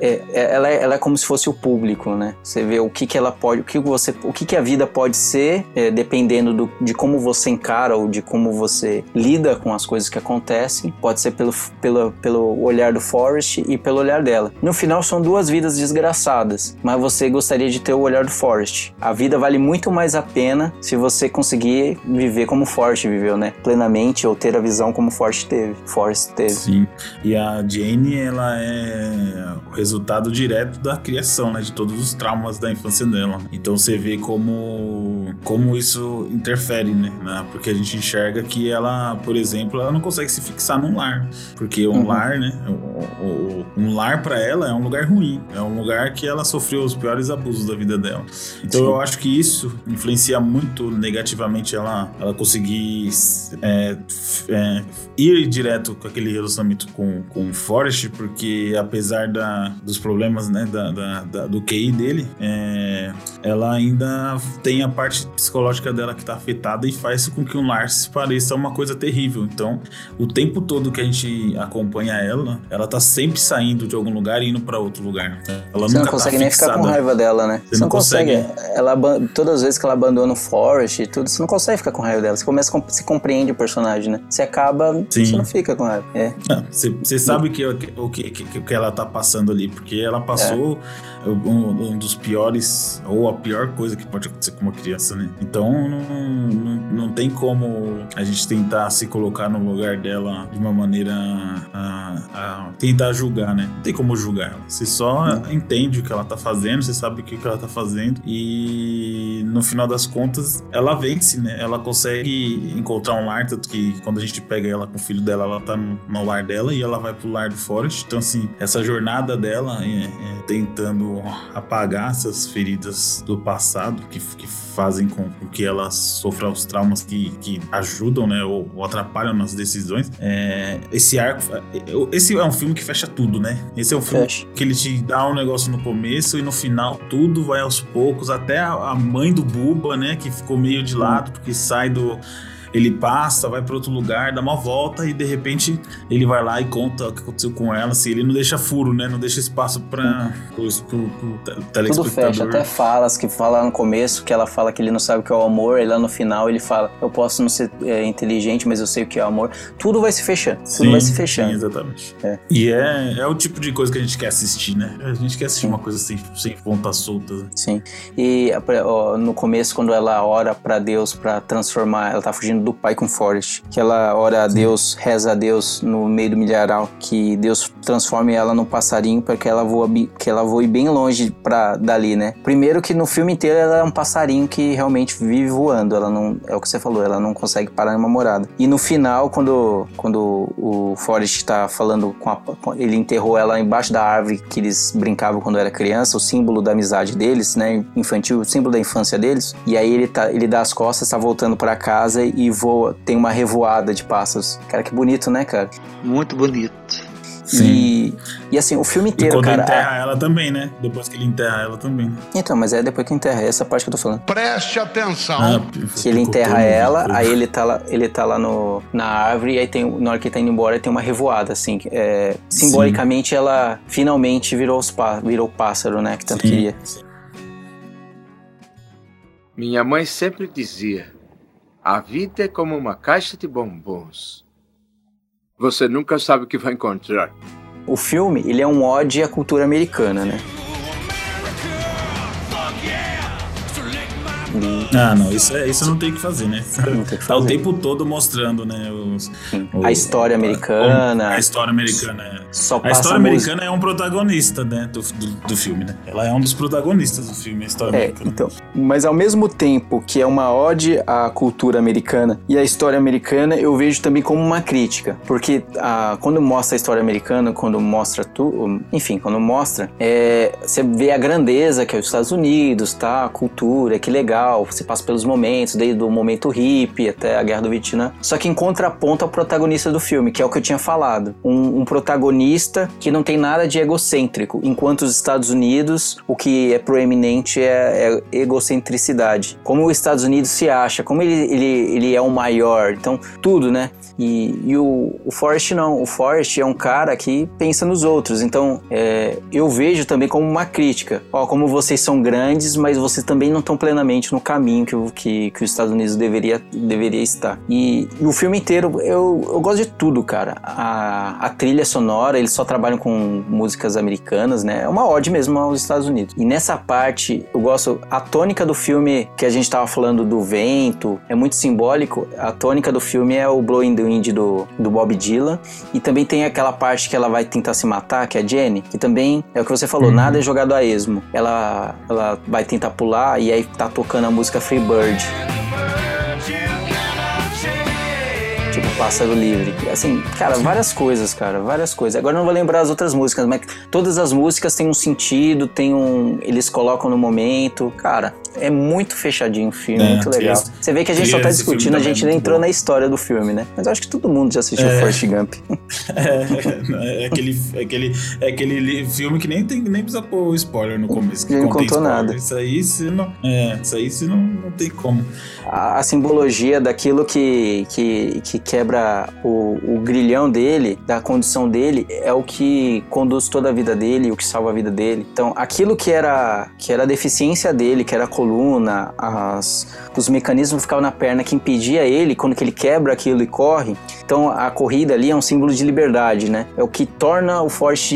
é, é, ela, é, ela é como se fosse o público, né? Você vê o que, que ela pode, o que você, o que, que a vida pode ser, é, dependendo do, de como você encara ou de como você lida com as coisas que acontecem. Pode ser pelo, pelo, pelo olhar do Forrest e pelo olhar dela. No final são duas vidas desgraçadas, mas você gostaria de ter o olhar do Forrest. A vida vale muito mais a pena se você conseguir viver como Forrest viveu, né? Plenamente ou ter a visão como Forrest teve. Forrest teve. Sim. E a Jane, ela é o resultado direto da criação, né? De todos os traumas da infância dela. Então você vê como, como isso interfere, né? Porque a gente enxerga que ela, por exemplo, ela não consegue se fixar num lar. Porque um uhum. lar, né? Um lar para ela é um lugar ruim. É um lugar que ela sofreu os piores abusos da vida dela. Então Sim. eu acho que isso influencia muito negativamente ela, ela conseguir é, é, ir direto com aquele relacionamento com, com o Forrest, porque apesar da, dos problemas né, da, da, da do QI dele, é, ela ainda tem a parte psicológica dela que está afetada e faz com que um lar se pareça uma coisa terrível. Então, o tempo todo que a gente acompanha ela, ela tá sempre saindo de algum lugar e indo para outro lugar. Ela você não tá consegue tá nem ficar com raiva dela, né? Você, você não, consegue. consegue. Ela, todas as vezes que ela abandona o Forrest e tudo, você não consegue ficar com raiva dela. Você começa a se compreende o personagem, né? Você acaba, Sim. você não fica com raiva É. Você sabe que, o, que, que, que ela tá passando ali, porque ela passou É. um, um dos piores, ou a pior coisa que pode acontecer com uma criança, né? Então não, não, não tem como a gente tentar se colocar no lugar dela de uma maneira a, a tentar julgar, né? Não tem como julgar ela. Você só entende o que ela tá fazendo, você sabe o que que ela tá fazendo e no final das contas ela vence, né? Ela consegue encontrar um lar, tanto que quando a gente pega ela com o filho dela, ela tá no, lar dela e ela vai pro lar do Forrest. Então, assim, essa jornada dela é, é tentando apagar essas feridas do passado que, que fazem com que ela sofra os traumas que, que ajudam, né? Ou, ou atrapalham nas decisões. É, esse arco. Esse é um filme que fecha tudo, né? Esse é um filme Fecha. que ele te dá um negócio no começo e no final tudo vai aos poucos. Até a, a mãe do Buba, né? Que ficou meio de lado porque sai do. Ele passa, vai para outro lugar, dá uma volta e de repente ele vai lá e conta o que aconteceu com ela. Assim, ele não deixa furo, né? Não deixa espaço para pro, pro, pro te- Tudo telespectador. fecha, até falas que fala no começo, que ela fala que ele não sabe o que é o amor, e lá no final ele fala, eu posso não ser é, inteligente, mas eu sei o que é o amor. Tudo vai se fechando, tudo Sim, vai se sim, fechando. exatamente. É. E é, é o tipo de coisa que a gente quer assistir, né? A gente quer assistir uma coisa sem, sem pontas soltas. né? Sim. E ó, no começo, quando ela ora pra Deus pra transformar, ela tá fugindo do pai com Forrest, que ela ora a Deus, reza a Deus no meio do milharal, que Deus transforme ela num passarinho para que ela voe, que ela voe bem longe para dali, né? Primeiro que no filme inteiro ela é um passarinho que realmente vive voando, ela não é o que você falou, ela não consegue parar em uma morada. E no final, quando quando o Forrest tá falando com a ele enterrou ela embaixo da árvore que eles brincavam quando era criança, o símbolo da amizade deles, né, infantil, o símbolo da infância deles. E aí ele tá ele dá as costas, tá voltando para casa e voa, tem uma revoada de pássaros. Cara, que bonito, né, cara? Muito bonito. E, e assim, o filme E inteiro, quando cara. enterra ela também, né? Depois que ele enterra ela também. né? a- Então, mas é depois que enterra, é essa parte que eu tô falando. Preste atenção. Ah, Que ele enterra ela, aí ele tá lá, ele tá lá no, na árvore, e aí tem, na hora que ele tá indo embora, tem uma revoada, assim. É, simbolicamente, ela finalmente virou, os pá- virou o pássaro, né? Que tanto Sim, queria. sim. Minha mãe sempre dizia: a vida é como uma caixa de bombons. Você nunca sabe o que vai encontrar. O filme, ele é um ode à cultura americana, né? Ah, não, isso, é, isso não tem o que fazer, né? Não tem Tá o tempo todo mostrando, né? Os, a história americana, A, a história americana. é. só A história americana é um protagonista, né? Do, do, do filme, né? Ela é um dos protagonistas do filme, a história É, americana. então. Mas ao mesmo tempo que é uma ode à cultura americana e à história americana, eu vejo também como uma crítica. Porque ah, quando mostra a história americana, quando mostra tudo, enfim, quando mostra, é, você vê a grandeza que é os Estados Unidos, tá? A cultura, que legal. Você passa pelos momentos, desde o momento hippie até a Guerra do Vietnã. Só que em contraponto ao protagonista do filme, que é o que eu tinha falado. Um, um protagonista que não tem nada de egocêntrico, enquanto os Estados Unidos, o que é proeminente é, é egocentricidade. Como os Estados Unidos se acha, como ele, ele, ele é o maior, então tudo, né? E, e o, o Forrest não, o Forrest é um cara que pensa nos outros, então é, eu vejo também como uma crítica. Ó, como vocês são grandes, mas vocês também não estão plenamente no caminho que, o- que, que os Estados Unidos deveria, deveria estar. E, e o filme inteiro, eu, eu gosto de tudo, cara. A, a trilha sonora, eles só trabalham com músicas americanas, né? É uma ode mesmo aos Estados Unidos. E nessa parte, eu gosto. A tônica do filme que a gente tava falando do vento é muito simbólico. A tônica do filme é o Blowing the Wind do, do Bob Dylan. E também tem aquela parte que ela vai tentar se matar, que é a Jenny, que também é o que você falou, Uhum. nada é jogado a esmo. Ela, ela vai tentar pular e aí tá tocando a música Free Bird. Tipo, pássaro livre. Assim, cara, várias coisas, cara, várias coisas. Agora eu não vou lembrar as outras músicas, mas todas as músicas têm um sentido, tem um. Eles colocam no momento. Cara, é muito fechadinho o filme, É, muito legal. Você vê que a gente só tá discutindo, a é gente nem entrou bom. na história do filme, né? Mas eu acho que todo mundo já assistiu É. Forrest Gump. *laughs* É, é aquele, é aquele, é aquele filme que nem, tem, nem precisa pôr spoiler no começo. Que Não contou spoiler. nada. Isso aí, se não, é, isso aí se não, não tem como. a, a simbologia daquilo que, que, que quebra o, o grilhão dele, da condição dele, é o que conduz toda a vida dele, o que salva a vida dele. Então, aquilo que era, que era a deficiência dele, que era a coluna, as, os mecanismos que ficavam na perna que impedia ele, quando que ele quebra aquilo e corre. Então, a corrida ali é um símbolo de liberdade, né? É o que torna o Forrest,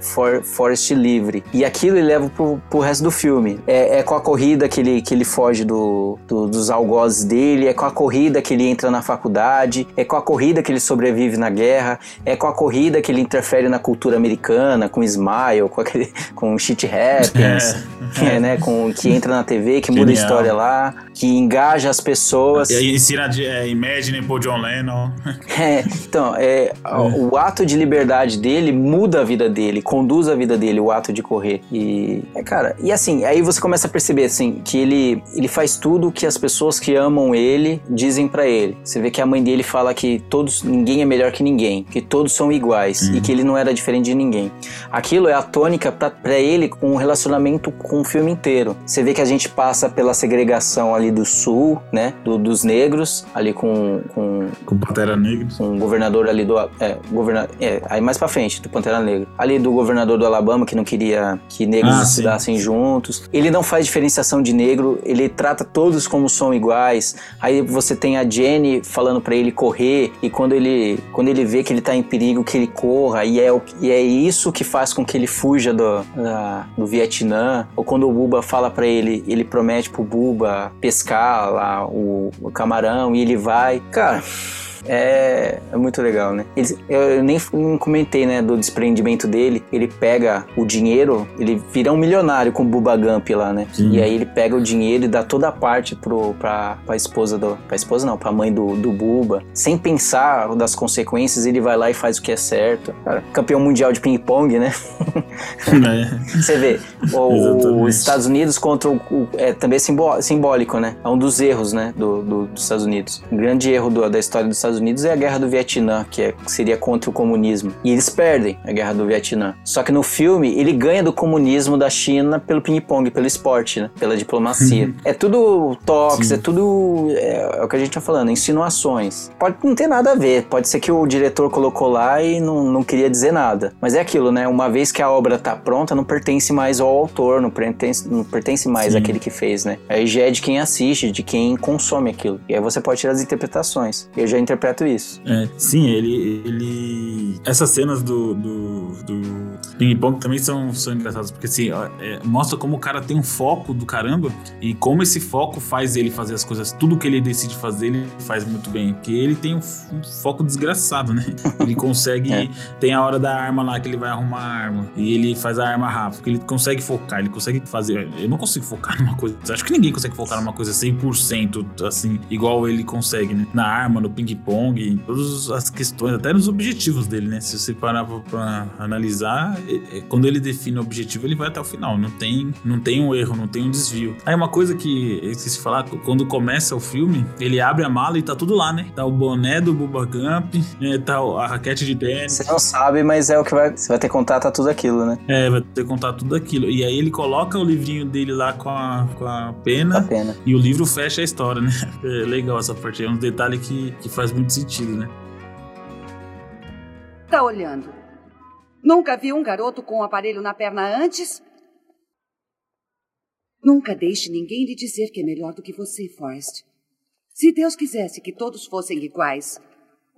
For, Forrest livre. E aquilo ele leva pro, pro resto do filme. É, é com a corrida que ele, que ele foge do, do, dos algozes dele, é com a corrida que ele entra na faculdade, é com a corrida que ele sobrevive na guerra, é com a corrida que ele interfere na cultura americana, com Smile, com aquele com Shit Happens, é. *laughs* é, né, com que entra na TV, que Genial. muda a história lá, que engaja as pessoas. E aí ensina é, Imagine por John Lennon. *laughs* é, então, é, é, o ato de liberdade dele muda a vida dele, conduz a vida dele, o ato de correr. E, é, cara, e assim, aí você começa a perceber, assim, que ele, ele faz tudo que as pessoas que amam ele dizem para ele. Você vê que a mãe dele fala que todos, ninguém é melhor que ninguém, que todos são iguais uhum. e que ele não era diferente de ninguém. Aquilo é a tônica para ele com o relacionamento com o filme inteiro. Você vê que a gente passa pela segregação ali do sul, né, do, dos negros, ali com com, com Pantera Negra, com o governador ali do é, governador, é, aí mais para frente do Pantera Negra, ali do governador do Alabama que não queria que negros ah, estudassem sim. juntos. Ele não faz diferenciação de negro, ele trata todos como são iguais. Aí você tem a Jenny falando para ele correr e quando ele quando ele vê que ele tá em perigo que ele corra e é, o, e é isso que faz com que ele fuja do, da, do Vietnã. Ou quando o Buba fala para ele, ele promete pro Buba pescar lá o, o camarão e ele vai. Cara, é, é muito legal, né? Ele, eu nem comentei, né, do desprendimento dele. Ele pega o dinheiro, ele vira um milionário com o Bubba Gump lá, né? Sim. E aí ele pega o dinheiro e dá toda a parte pro, pra, pra esposa do... Pra esposa não, pra mãe do, do Buba. Sem pensar das consequências, ele vai lá e faz o que é certo. Cara, campeão mundial de ping-pong, né? *laughs* É. Você vê, os Estados Unidos contra o... o é também é simbólico, né? É um dos erros, né, do, do, dos Estados Unidos. Um grande erro do, da história dos Estados Estados Unidos é a guerra do Vietnã, que é, seria contra o comunismo. E eles perdem a guerra do Vietnã. Só que no filme, ele ganha do comunismo da China pelo ping-pong, pelo esporte, né? Pela diplomacia. Uhum. é tudo toques, é tudo. É, é, o que a gente tá falando, insinuações. Pode não ter nada a ver. Pode ser que o diretor colocou lá e não, não queria dizer nada. Mas é aquilo, né? Uma vez que a obra tá pronta, não pertence mais ao autor, não pertence, não pertence mais Sim. àquele que fez, né? Aí já é de quem assiste, de quem consome aquilo. E aí você pode tirar as interpretações. Eu já interpreto interpreto isso. É, sim, ele, ele. Essas cenas do, do, do ping-pong também são, são engraçadas, porque assim, é, mostra como o cara tem um foco do caramba e como esse foco faz ele fazer as coisas, tudo que ele decide fazer, ele faz muito bem. Porque ele tem um, um foco desgraçado, né? *laughs* Ele consegue. é. Tem a hora da arma lá que ele vai arrumar a arma e ele faz a arma rápido, porque ele consegue focar, ele consegue fazer. Eu não consigo focar numa coisa. Acho que ninguém consegue focar numa coisa 100% assim, igual ele consegue, né? Na arma, no ping-pong Kong, em todas as questões, até nos objetivos dele, né? Se você parar pra, pra analisar, é, é, quando ele define o objetivo, ele vai até o final. Não tem, não tem um erro, não tem um desvio. Aí uma coisa que eu esqueci de falar, quando começa o filme, ele abre a mala e tá tudo lá, né? Tá o boné do Bubba Gump, né? tá a raquete de tênis. Você não sabe, mas é o que vai. Você vai ter contato a tudo aquilo, né? É, vai ter contato tudo aquilo. E aí ele coloca o livrinho dele lá com a, com a pena. A pena. E o livro fecha a história, né? *laughs* É legal essa parte. É um detalhe que, que faz muito sentido, né? Tá olhando. Nunca vi um garoto com um aparelho na perna antes? Nunca deixe ninguém lhe dizer que é melhor do que você, Forrest. Se Deus quisesse que todos fossem iguais,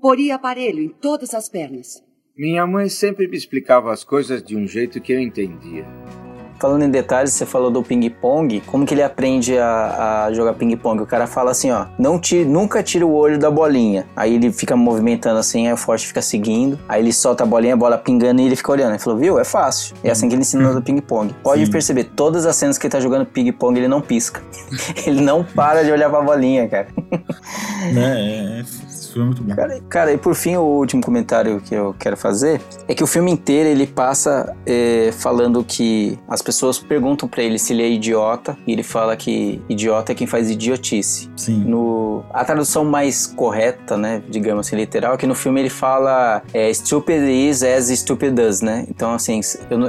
poria aparelho em todas as pernas. Minha mãe sempre me explicava as coisas de um jeito que eu entendia. Falando em detalhes, você falou do ping-pong. Como que ele aprende a, a jogar ping-pong? O cara fala assim, ó, não tire, nunca tire o olho da bolinha. Aí ele fica movimentando assim, aí o Forte fica seguindo. Aí ele solta a bolinha, a bola pingando e ele fica olhando. Ele falou, viu? É fácil. É assim que ele ensina do ping-pong. Pode Sim. perceber, todas as cenas que ele tá jogando ping-pong, ele não pisca. *laughs* ele não para de olhar pra bolinha, cara. É, é, filme é muito bom. Cara, cara, e por fim, o último comentário que eu quero fazer é que o filme inteiro ele passa é, falando que as pessoas perguntam para ele se ele é idiota e ele fala que idiota é quem faz idiotice. Sim. No, a tradução mais correta, né, digamos assim, literal, é que no filme ele fala é, stupid is as stupid does, né? Então, assim,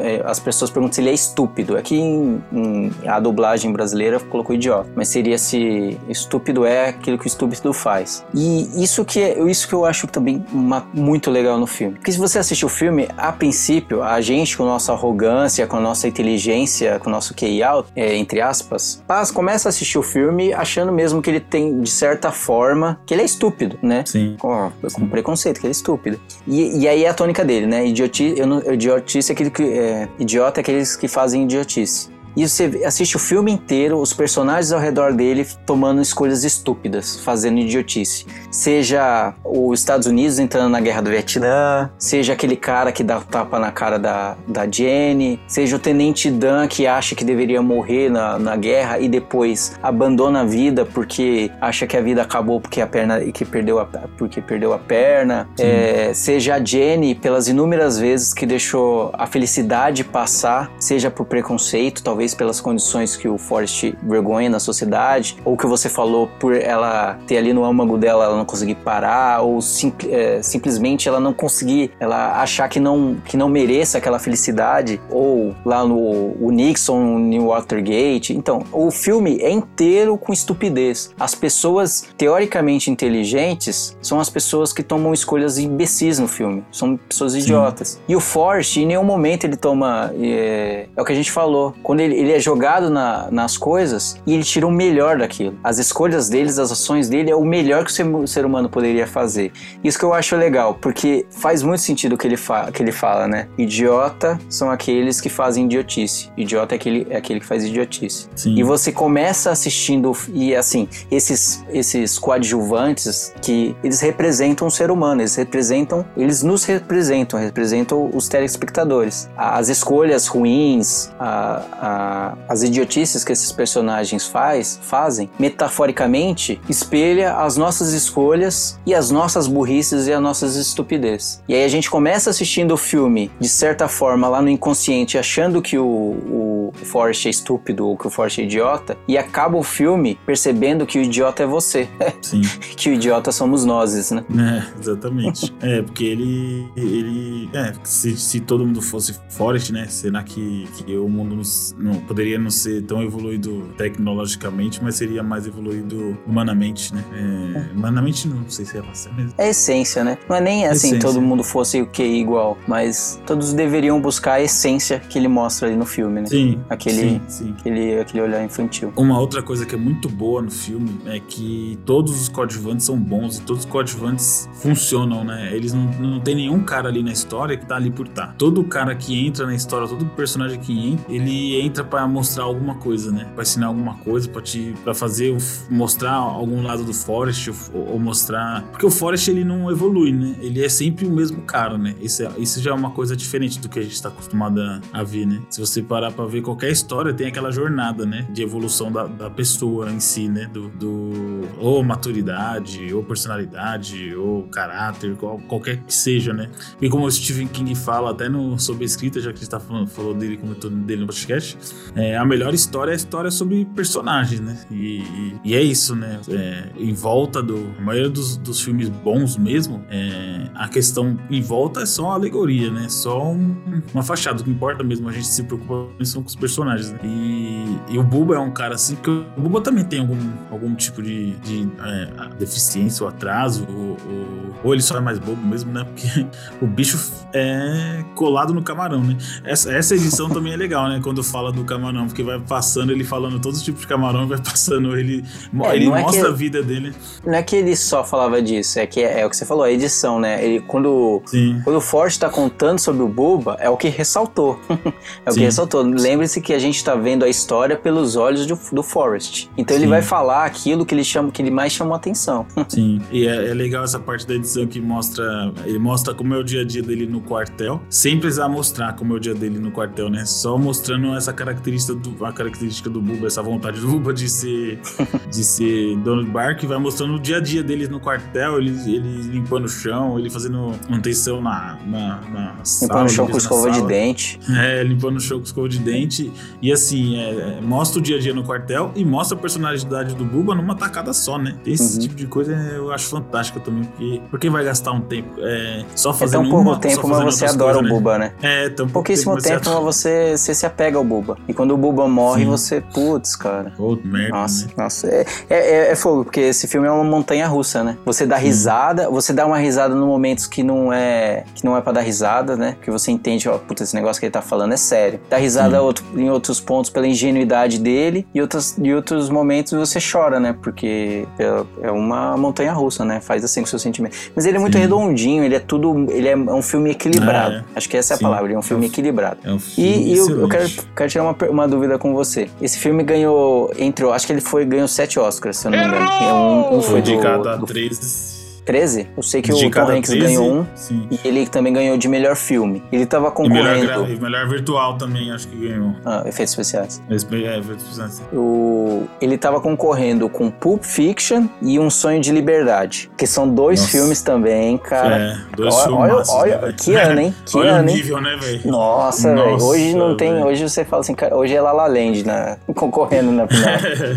é, as pessoas perguntam se ele é estúpido. Aqui em, em, a dublagem brasileira colocou idiota, mas seria se estúpido é aquilo que o estúpido faz. E isso que que é isso que eu acho também uma- muito legal no filme. Porque se você assistir o filme, a princípio, a gente com nossa arrogância, com a nossa inteligência, com o nosso QI alto, é, entre aspas, começa a assistir o filme achando mesmo que ele tem, de certa forma, que ele é estúpido, né? Sim. Com, com preconceito, que ele é estúpido. E, e aí é a tônica dele, né? Idioti, eu não, idiotice é aquele que. É, idiota é aqueles que fazem idiotice. E você assiste o filme inteiro, os personagens ao redor dele tomando escolhas estúpidas, fazendo idiotice. Seja os Estados Unidos entrando na guerra do Vietnã, seja aquele cara que dá tapa na cara da, da Jenny, seja o Tenente Dan que acha que deveria morrer na, na guerra e depois abandona a vida porque acha que a vida acabou porque a perna e que perdeu a, porque perdeu a perna. É, seja a Jenny pelas inúmeras vezes que deixou a felicidade passar, seja por preconceito, talvez pelas condições que o Forrest vergonha na sociedade, ou que você falou por ela ter ali no âmago dela ela não conseguir parar, ou simpli- é, simplesmente ela não conseguir, ela achar que não, que não mereça aquela felicidade, ou lá no o Nixon, no Watergate. Então, o filme é inteiro com estupidez. As pessoas teoricamente inteligentes são as pessoas que tomam escolhas imbecis no filme, são pessoas idiotas. E o Forrest, em nenhum momento ele toma. É, é o que a gente falou. Quando ele, ele é jogado na- nas coisas e ele tira o melhor daquilo. As escolhas deles, as ações dele é o melhor que o ser, o ser humano poderia fazer. Isso que eu acho legal, porque faz muito sentido o que ele, fa que ele fala, né? Idiota são aqueles que fazem idiotice. Idiota é aquele, é aquele que faz idiotice. Sim. E você começa assistindo e assim, esses esses coadjuvantes que eles representam o ser humano, eles representam, eles nos representam, representam os telespectadores. As escolhas ruins, a- a- as idiotices que esses personagens faz, fazem, metaforicamente, espelha as nossas escolhas e as nossas burrices e as nossas estupidez. E aí a gente começa assistindo o filme, de certa forma, lá no inconsciente, achando que o, o Forrest é estúpido ou que o Forrest é idiota, e acaba o filme percebendo que o idiota é você, *laughs* Sim. que o idiota somos nós, né? É, exatamente. é, porque ele. ele é, se, se todo mundo fosse Forest, né? Será que, que o mundo não- poderia não ser tão evoluído tecnologicamente, mas seria mais evoluído humanamente, né? É, humanamente, não sei se é você mesmo. É essência, né? Não é nem assim Essência. todo mundo fosse o que igual, mas todos deveriam buscar a essência que ele mostra ali no filme, né? Sim. Aquele- Sim, sim. Aquele, aquele olhar infantil. Uma outra coisa que é muito boa no filme é que todos os coadjuvantes são bons e todos os coadjuvantes funcionam, né? Eles não, não tem nenhum cara ali na história que tá ali por tá. Todo cara que entra na história, todo personagem que entra, ele entra pra mostrar alguma coisa, né? Pra ensinar alguma coisa, pra te para fazer mostrar algum lado do Forrest ou, ou mostrar, porque o Forrest ele não evolui, né? Ele é sempre o mesmo cara, né? Isso, é- isso já é uma coisa diferente do que a gente tá acostumado a, a ver, né? Se você parar pra ver qualquer história, tem aquela jornada, né? De evolução da, da pessoa em si, né? Do, do- ou maturidade, ou personalidade, ou caráter, qual- qualquer que seja, né? E como o Stephen King fala até no, sobre escrita, já que a gente tá falando, falou dele, comentou dele no podcast, é, a melhor história é a história sobre personagens, né? E, e- e é isso, né? É, em volta do. A maioria dos, dos filmes bons mesmo, é, a questão em volta é só uma alegoria, né? Só um- uma fachada. O que importa mesmo, a gente se preocupa são com os personagens, né? E, e o Buba é um cara assim, que o Buba também tem algum, algum tipo de, de, é, deficiência ou atraso, ou, ou, ou ele só é mais bobo mesmo, né? Porque *laughs* o bicho é colado no camarão, né? Essa, essa edição também é legal, né? Quando fala do camarão, porque vai passando ele falando todos os tipos de camarão, vai passando ele. É, ele é mostra que- a vida dele. Não é que ele só falava disso, é que é, é o que você falou, a edição, né? Ele, quando, Sim. quando o Forte tá contando sobre o Buba, é o que ressaltou. *laughs* é o Sim. que ressaltou. Lembre-se que a gente tá vendo a história pelos olhos do, do Forrest. Então ele Sim. vai falar aquilo que ele, chama, que ele mais chamou a atenção. *laughs* Sim, e é, é legal essa parte da edição que mostra. Ele mostra como é o dia a dia dele no quartel, sem precisar mostrar como é o dia dele no quartel, né? Só mostrando essa característica do, a característica do Buba, essa vontade do Buba de ser, *laughs* de ser dono de bar, que vai mostrando o dia a dia dele no quartel, ele, ele limpando o chão, ele fazendo manutenção na, na, na sala. Limpando o chão com escova de sala. dente. É, limpando o chão com escova de dente. E assim, é, é, mostra o dia a dia no quartel e mostra a personalidade do Buba numa tacada só, né? Esse Uhum. tipo de coisa eu acho fantástico também, porque, porque vai gastar um tempo é, só É fazendo tão pouco uma, tempo, mas você adora coisas, o Buba, né? É, tão pouco Pouquíssimo você tempo, mas você, você se apega ao Buba. Buba. E quando o Buba morre, Sim. você, putz, cara. Merda. Nossa, né? nossa. É, é, é, fogo, porque esse filme é uma montanha russa, né? Você dá Sim. risada, você dá uma risada no momentos que não é que não é para dar risada, né? Que você entende, ó, puta, esse negócio que ele tá falando é sério. Dá risada outro, em outros pontos pela ingenuidade dele e outros, e outros momentos você chora, né? Porque é, é uma montanha russa, né? Faz assim com o seu sentimento. Mas ele é muito Sim. redondinho, ele é tudo. Ele é um filme equilibrado. Ah, é. Acho que essa é a palavra, ele é um filme é equilibrado. É um filme e, e eu, eu, quero, quero tirar uma, uma dúvida com você. Esse filme ganhou. Entrou, acho que ele foi ganhou sete Oscars, se eu não me engano. É um, um foi, indicado a três 13? Eu sei que de o Tom Hanks 13, ganhou um. Sim. E ele também ganhou de melhor filme. Ele tava concorrendo. E melhor, melhor virtual também, acho que ganhou. Ah, efeitos especiais. É, efeitos especiais. O, ele tava concorrendo com Pulp Fiction e Um Sonho de Liberdade. Que são dois Nossa. filmes também, cara. É, dois olha, filmes. Olha, olha que ano, hein? *laughs* Que olha ano, o nível, hein? né, velho? Nossa, velho. Hoje não tem. Véio. Hoje você fala assim, cara, hoje é La La Land na, *laughs* concorrendo na final.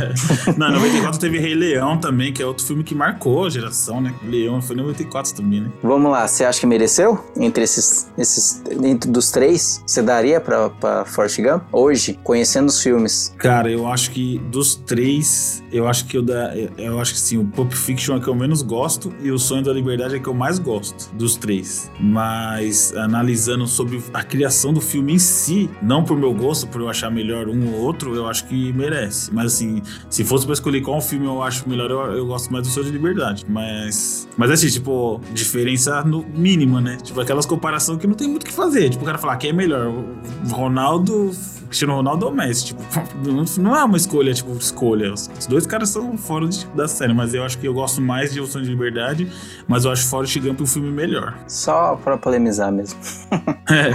*laughs* Na 94 teve Rei Leão também, que é outro filme que marcou a geração, né? Leão foi 94 também, né? Vamos lá, você acha que mereceu? Entre esses, esses dentro dos três, você daria pra, pra Forrest Gump? Hoje, conhecendo os filmes. Cara, eu acho que dos três, eu acho que eu, da, eu acho que sim, o Pulp Fiction é que eu menos gosto e o Sonho da Liberdade é que eu mais gosto dos três. Mas analisando sobre a criação do filme em si, não por meu gosto, por eu achar melhor um ou outro, eu acho que merece. Mas assim, se fosse pra escolher qual filme eu acho melhor, eu, eu gosto mais do Sonho de Liberdade. Mas, mas assim, tipo, diferença no mínima, né? Tipo, aquelas comparações que não tem muito o que fazer. Tipo, o cara falar quem é melhor, Ronaldo Cristiano Ronaldo ou Messi. Tipo, *laughs* não é uma escolha, tipo, escolha. Os dois caras são fora de, da série, mas eu acho que eu gosto mais de O Sonho de Liberdade, mas eu acho Forrest Gump um filme melhor. Só pra polemizar mesmo. *laughs* *laughs* é.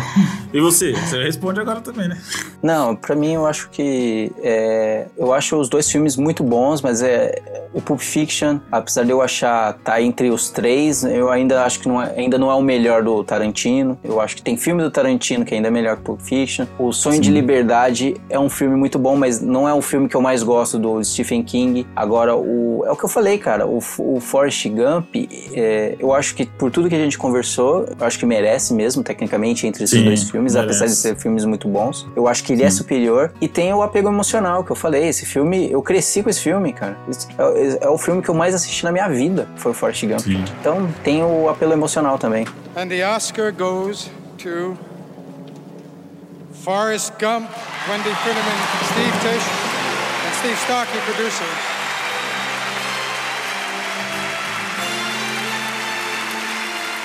E você? Você responde agora também, né? Não, pra mim eu acho que. É, eu acho os dois filmes muito bons, mas é. O Pulp Fiction, apesar de eu achar tá entre os três, eu ainda acho que não é, ainda não é o melhor do Tarantino. Eu acho que tem filme do Tarantino que ainda é melhor que o Pulp Fiction. O Sonho Sim. de Liberdade é um filme muito bom, mas não é um filme que eu mais gosto do Stephen King. Agora, o, é o que eu falei, cara. O, o Forrest Gump, é, eu acho que por tudo que a gente conversou, eu acho que merece mesmo, tecnicamente, entre esses Sim, dois filmes, merece. apesar de ser filmes muito bons. Eu acho que ele é Sim. é superior. E tem o apego emocional que eu falei. Esse filme, eu cresci com esse filme, cara. É, é o filme que eu mais assisti na minha vida, foi o Forrest Gump. Sim. Então tem o apelo emocional também. And the Oscar goes to Forrest Gump, Wendy Finneman, Steve Tish, and Steve Stocky, producers.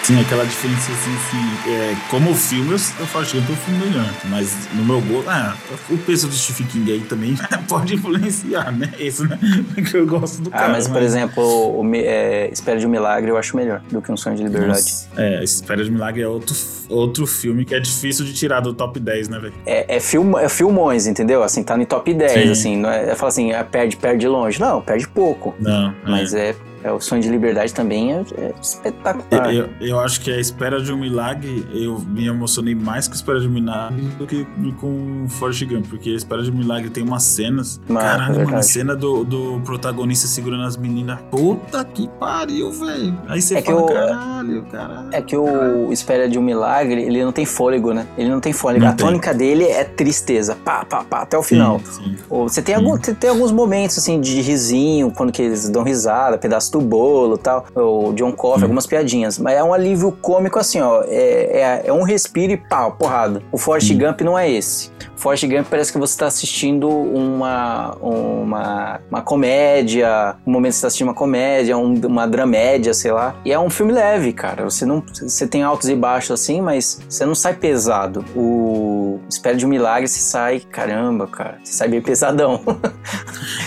Sim, aquela diferença assim, assim é, como filme, eu, eu falo que é um filme melhor. Mas no meu gosto, ah, o peso do Stephen King aí também *laughs* pode influenciar, né? Isso, né? Porque eu gosto do ah, cara. Ah, mas, mas... por exemplo, o, é, Espera de um Milagre eu acho melhor do que Um Sonho de Liberdade. Nossa, é, Espera de um Milagre é outro, outro filme que é difícil de tirar do top 10, né, velho? É, é, film, é filmões, entendeu? Assim, tá no top 10, Sim. assim. Não é, é fala assim, é, perde, perde longe. Não, perde pouco. Não. Mas é, é é, o Sonho de Liberdade também é, é espetacular. Eu, eu, acho que a Espera de um Milagre, eu me emocionei mais com a Espera de um Milagre do que com Forrest Gump, porque a Espera de um Milagre tem umas cenas. Mas, caralho, é mano, a cena do, do protagonista segurando as meninas. Puta que pariu, velho. Aí você é fala, que o, caralho, caralho. É que o Espera de um Milagre, ele não tem fôlego, né? Ele não tem fôlego. Não a tem. tônica dele é tristeza. Pá, pá, pá, até o final. Sim, sim. Você tem. Algum, tem alguns momentos, assim, de risinho, quando que eles dão risada, pedaço do bolo tal, o John Coffey, hum. algumas piadinhas. Mas é um alívio cômico assim, ó. É, é, é um respiro e pau, porrada. O Forrest hum. Gump não é esse. Forrest Gump parece que você está assistindo uma, uma, uma comédia, um momento você está assistindo uma comédia, um, uma dramédia, sei lá. E é um filme leve, cara. Você não você tem altos e baixos assim, mas você não sai pesado. O Espera de um Milagre você sai, caramba, cara. Você sai bem pesadão. *laughs*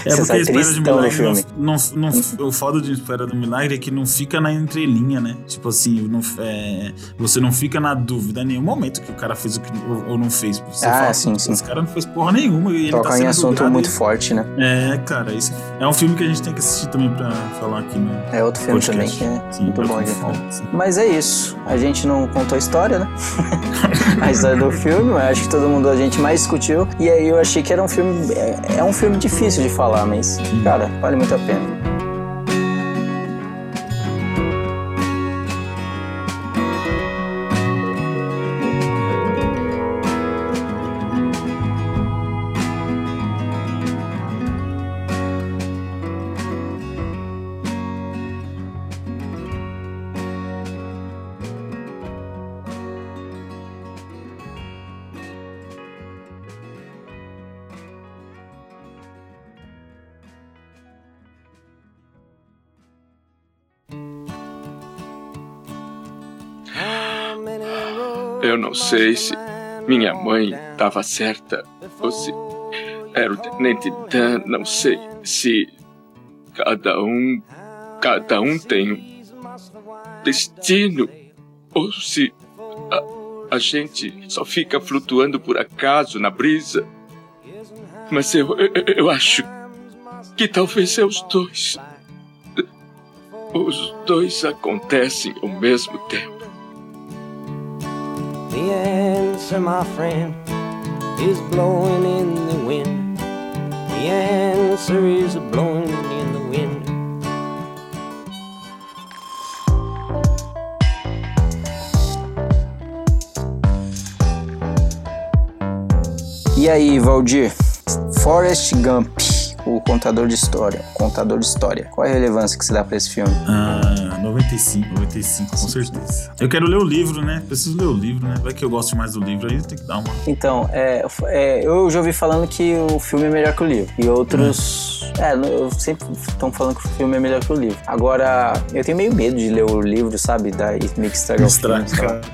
É você porque Espera de um Milagre não, não, não, o foda de Espera de um Milagre é que não fica na entrelinha, né? Tipo assim, não, é, você não fica na dúvida em nenhum momento que o cara fez o que ou, ou não fez. Você ah, fala, sim sim. Esse cara não fez porra nenhuma. E Toca ele tá em assunto muito e... forte, né? É, cara, esse é um filme que a gente tem que assistir também pra falar aqui no. É outro filme podcast. também que é sim, muito bom de Mas é isso. A gente não contou a história, né? *laughs* a história do filme, acho que todo mundo a gente mais discutiu. E aí eu achei que era um filme. É, é um filme difícil de falar, mas, cara, vale muito a pena. Não sei se minha mãe estava certa ou se era o Tenente Dan. Não sei se cada um. Cada um tem um destino ou se a, a gente só fica flutuando por acaso na brisa. Mas eu, eu, eu acho que talvez é os dois. Os dois acontecem ao mesmo tempo. The answer, my friend, is blowing in the wind. The answer is blowing in the wind. E aí, Valdir? Forrest Gump, o contador de história. Contador de história. Qual é a relevância que você dá pra esse filme? Ah, 95, 95, com certeza. Eu quero ler o livro, né? Preciso ler o livro, né? Vai que eu gosto mais do livro, aí tem que dar uma. Então, é, é, eu já ouvi falando que o filme é melhor que o livro. E outros. É, eu sempre estão falando que o filme é melhor que o livro. Agora, eu tenho meio medo de ler o livro, sabe? Da meio que estragar o filme.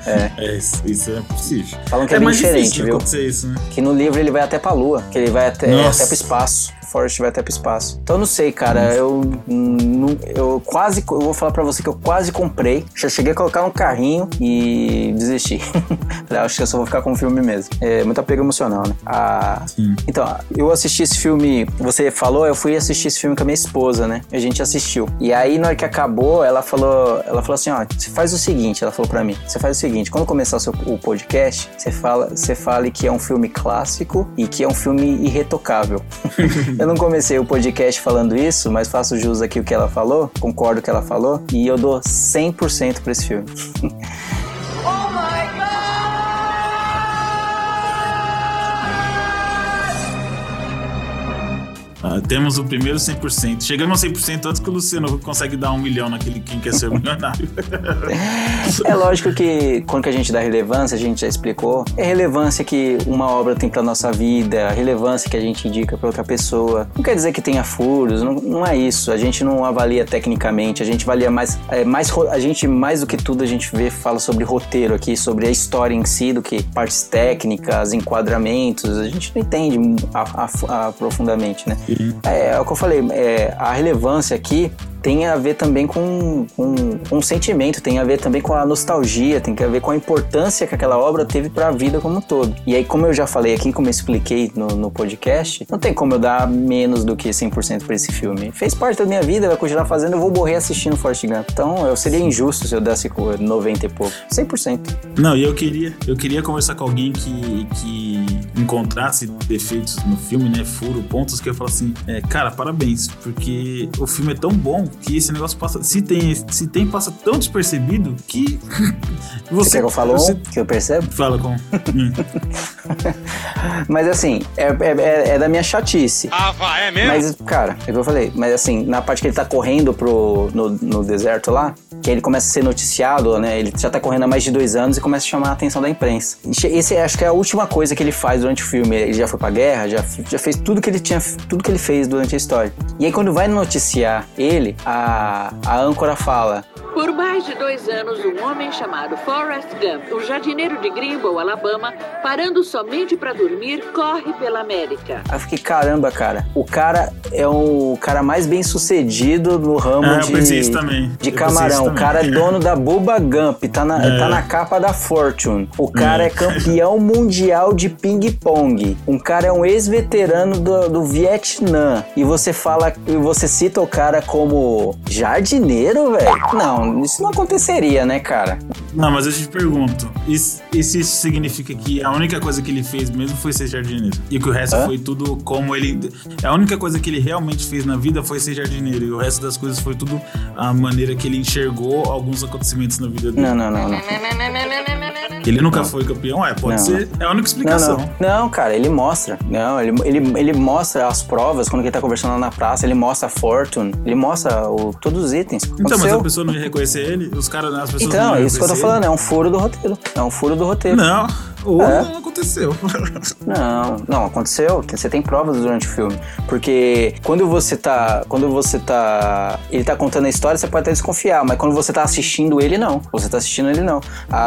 É. É, isso, isso é possível. Falam que é, é bem mais diferente, viu? isso, né? Que no livro ele vai até pra lua, que ele vai até, Nossa. até pro espaço. Forrest vai até pro espaço. Então eu não sei, cara. Eu, não, eu quase. Eu vou falar pra você que eu quase comprei. Já cheguei a colocar no carrinho e desisti. *laughs* Falei, acho que eu só vou ficar com o filme mesmo. É muito apego emocional, né? Ah, Sim. então, eu assisti esse filme. Você falou, eu fui assistir esse filme com a minha esposa, né? A gente assistiu. E aí, na hora que acabou, ela falou, ela falou assim: ó, você faz o seguinte, ela falou pra mim: você faz o seguinte, quando começar o, seu, o podcast, você fala, você fale que é um filme clássico e que é um filme irretocável. *laughs* eu não comecei o podcast falando isso, mas faço jus aqui o que ela falou, concordo com o que ela falou, e eu dou 100% pra esse filme. *laughs* Ah, temos o primeiro 100%. Chegamos a 100% antes que o Luciano consegue dar um milhão naquele Quem Quer Ser Milionário. *laughs* É lógico que quando que a gente dá relevância, a gente já explicou, é relevância que uma obra tem pra nossa vida, a relevância que a gente indica pra outra pessoa. Não quer dizer que tenha furos, não, não é isso. A gente não avalia tecnicamente, a gente avalia mais, é, mais, a gente mais do que tudo a gente vê, fala sobre roteiro aqui, sobre a história em si, do que partes técnicas, enquadramentos, a gente não entende a- a- aprofundamente, né? É, é o que eu falei, é, a relevância aqui tem a ver também com, com, com o sentimento, tem a ver também com a nostalgia, tem a ver com a importância que aquela obra teve para a vida como um todo. E aí, como eu já falei aqui, como eu expliquei no, no podcast, não tem como eu dar menos do que 100% para esse filme. Fez parte da minha vida, vai continuar fazendo, eu vou morrer assistindo Forrest Gump. Então, eu seria injusto se eu desse com 90 e pouco. 100%. Não, e eu queria, eu queria conversar com alguém que, que encontrasse defeitos no filme, né? Furo, pontos que eu falo assim, é, cara, parabéns, porque o filme é tão bom que esse negócio passa. Se tem, se tem, passa tão despercebido que. *laughs* Você quer que eu falo um você- que eu percebo? Fala com. Hum. *laughs* Mas assim, é, é- é- é da minha chatice. Ah, vai, é mesmo? Mas, cara, é o que eu falei. Mas assim, na parte que ele tá correndo pro, no, no deserto lá, que ele começa a ser noticiado, né? Ele já tá correndo há mais de dois anos e começa a chamar a atenção da imprensa. Esse acho que é a última coisa que ele faz durante o filme. Ele já foi pra guerra, já, já fez tudo que ele tinha, tudo que ele fez durante a história. E aí quando vai noticiar ele, a, a âncora fala. Por mais de dois anos, um homem chamado Forrest Gump, um jardineiro de Greenbow, Alabama, parando somente para dormir, corre pela América. Aí eu fiquei, caramba, cara. O cara é o cara mais bem sucedido no ramo eu de, de camarão. O cara é dono da Bubba Gump, tá na, É. tá na capa da Fortune. O cara é, É. campeão mundial de ping-pong. Um cara é um ex-veterano do, do Vietnã. E você fala, e você cita o cara como jardineiro, velho? Não, isso não aconteceria, né, cara? Não, mas eu te pergunto: e se e se isso significa que a única coisa que ele fez mesmo foi ser jardineiro? E que o resto Hã? foi tudo como ele. A única coisa que ele realmente fez na vida foi ser jardineiro. E o resto das coisas foi tudo a maneira que ele enxergou alguns acontecimentos na vida dele. Não, não, não, não. *laughs* Que ele nunca foi campeão? É, pode Não. ser. É a única Não, explicação. não. Não, cara, ele mostra. Não, ele, ele, ele mostra as provas quando ele tá conversando lá na praça, ele mostra a Fortune, ele mostra o- todos os itens. Então, mas a pessoa não ia reconhecer ele? Os caras, as pessoas Então, não é iam isso que eu tô falando, é um furo do roteiro. É um furo do ele? roteiro. Não. Ou É. não aconteceu. *laughs* Não, não, aconteceu. Você tem provas durante o filme. Porque quando você tá. Quando você tá. Ele tá contando a história, você pode até desconfiar, mas quando você tá assistindo ele, não. Você tá assistindo ele, não. A,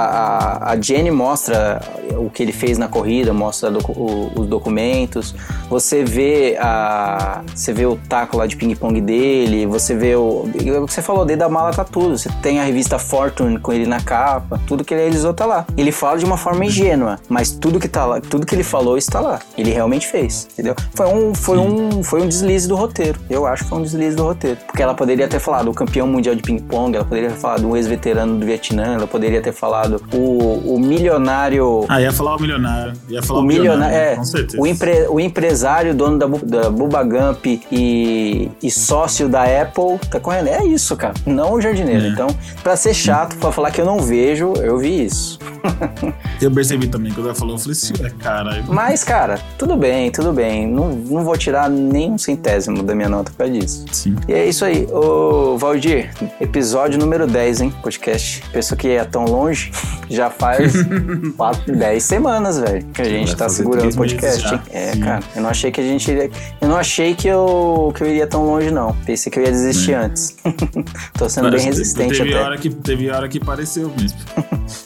a, a Jenny mostra o que ele fez na corrida, mostra docu- o- os documentos. Você vê a. Você vê o taco lá de ping-pong dele, você vê o. o que Você falou dele da mala tá tudo. Você tem a revista Fortune com ele na capa, tudo que ele realizou tá lá. Ele fala de uma forma ingênua, mas tudo que tá lá, tudo que ele falou está lá. Ele realmente fez, entendeu? Foi um, foi um, foi um deslize do roteiro. Eu acho que foi um deslize do roteiro. Porque ela poderia ter falado o campeão mundial de ping-pong, ela poderia ter falado um ex-veterano do Vietnã, ela poderia ter falado o, o milionário. Ah, ia falar o milionário. Ia falar O o, milionário, é, com certeza. o, empre- o empresário, dono da, da Bubba Gump e, e sócio da Apple, tá correndo. É isso, cara. Não o jardineiro. É. Então, pra ser chato, pra falar que eu não vejo, eu vi isso. *laughs* Eu percebi também, quando ela falou, eu falei assim, é caralho. Mas, cara, tudo bem, tudo bem. Não, não vou tirar nem um centésimo da minha nota por causa disso. Sim. E é isso aí. Ô, Valdir, episódio número 10, hein? Podcast. Pensou que ia tão longe? *laughs* Já faz *laughs* 4, 10 semanas, velho, que a gente tá segurando o podcast, hein? É, Sim. cara, eu não achei que a gente iria. Eu não achei que eu, que eu iria tão longe, não. Pensei que eu ia desistir antes. Tô sendo bem Mas resistente teve até. Hora que, teve hora que pareceu mesmo.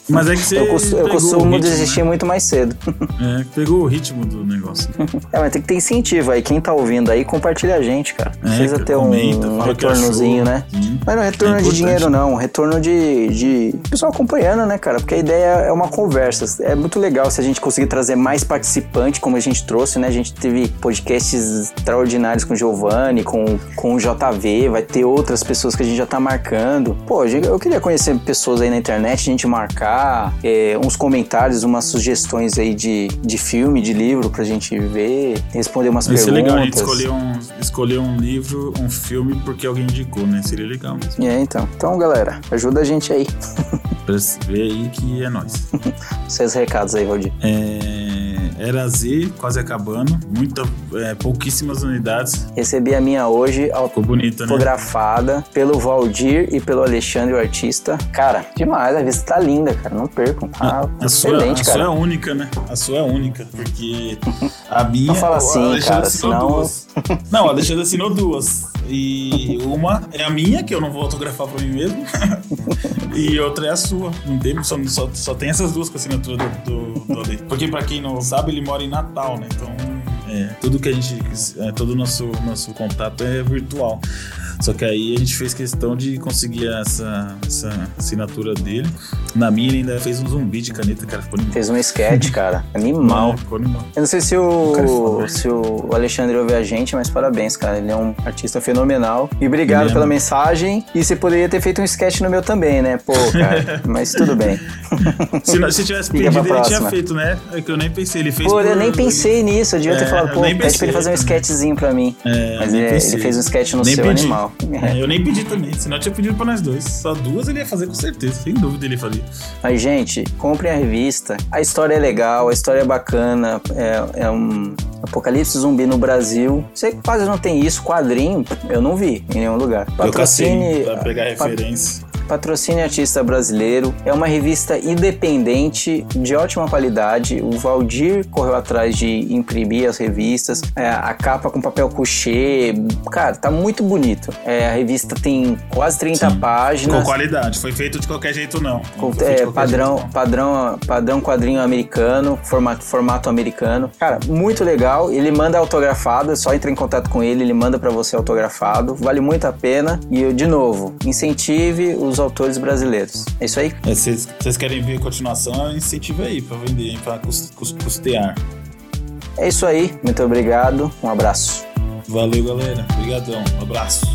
Mas é que você Eu, cos- eu costumo desistir muito mais cedo. né? É, pegou o ritmo do negócio. *laughs* É, mas tem que ter incentivo aí. Quem tá ouvindo aí, compartilha a gente, cara. Precisa cara, ter um, comenta, um retornozinho, achou. né? Sim. Mas não é retorno É de dinheiro, não. Um Retorno de, de pessoal acompanhando, né, cara? Porque a ideia é uma conversa. É muito legal se a gente conseguir trazer mais participantes, como a gente trouxe, né? A gente teve podcasts extraordinários com o Giovanni, com, com o JV, vai ter outras pessoas que a gente já tá marcando. Pô, eu queria conhecer pessoas aí na internet, a gente marcar, é, uns comentários, umas sugestões aí de, de filme, de livro pra gente ver, responder umas Vai perguntas. legal a gente escolher um, escolher um livro, um filme, porque alguém indicou, né? Seria legal mesmo. É, então. Então, galera, ajuda a gente aí. Pra ver aí que é nóis. *laughs* Seus recados aí, Valdir. É, era Z, quase acabando. Muita, é, pouquíssimas unidades. Recebi a minha hoje, né? autografada pelo Valdir e pelo Alexandre, o artista. Cara, demais, a revista tá linda, cara. Não percam. Tá A sua, excelente, a sua é cara. única, né? A sua é única, porque a minha. Não fala assim, Alexandre cara, assinou senão- duas. *laughs* Não, o Alexandre assinou duas. E uma é a minha, que eu não vou autografar pra mim mesmo. *laughs* e outra é a sua. Não tem, só, só, só tem essas duas com a assinatura do, do, Porque pra quem não sabe, ele mora em Natal, né? Então, é, tudo que a gente. É, todo o nosso, nosso contato é virtual. Só que aí a gente fez questão de conseguir essa, essa assinatura dele. Na minha ele ainda fez um zumbi de caneta, cara. Ficou animal. Fez um sketch, *laughs* cara. Animal. É, ficou animal. Eu não sei se é o, foda. se o Alexandre ouve a gente, mas parabéns, cara. Ele é um artista fenomenal. E obrigado Ele é, pela mano. mensagem. E você poderia ter feito um sketch no meu também, né? Pô, cara. *laughs* mas tudo bem. *laughs* Se, não- se tivesse pedido, ele tinha próxima. feito, né? É que eu nem pensei. Ele fez Pô, por- eu nem pensei nisso. Eu devia ter É, falado, eu pô, pede pra ele fazer um sketchzinho pra mim. É, Mas é, pensei. ele fez um sketch no Nem seu pedi. animal. É, eu nem pedi também, senão eu tinha pedido pra nós dois. Só duas ele ia fazer com certeza, sem dúvida ele faria. Mas, gente, comprem a revista. A história é legal, a história é bacana. É, é um apocalipse zumbi no Brasil. Você quase não tem isso. Quadrinho, eu não vi em nenhum lugar. Eu cacei Patrocine, pra pegar referência. Patrocine artista brasileiro. É uma revista independente, de ótima qualidade. O Valdir correu atrás de imprimir as revistas. É, a capa com papel couché. Cara, tá muito bonito. É, a revista tem quase 30 Sim. páginas. Com qualidade, foi feito de qualquer jeito não. Com- é, padrão, jeito, não. padrão, padrão quadrinho americano, formato, formato americano. Cara, muito legal. Ele manda autografado, é só entrar em contato com ele, ele manda pra você autografado. Vale muito a pena. E eu, de novo, incentive os autores brasileiros. É isso aí? É, Vocês vocês querem ver a continuação, incentiva aí pra vender, cus- custear. É isso aí. Muito obrigado. Um abraço. Valeu, galera. Obrigadão. Um abraço.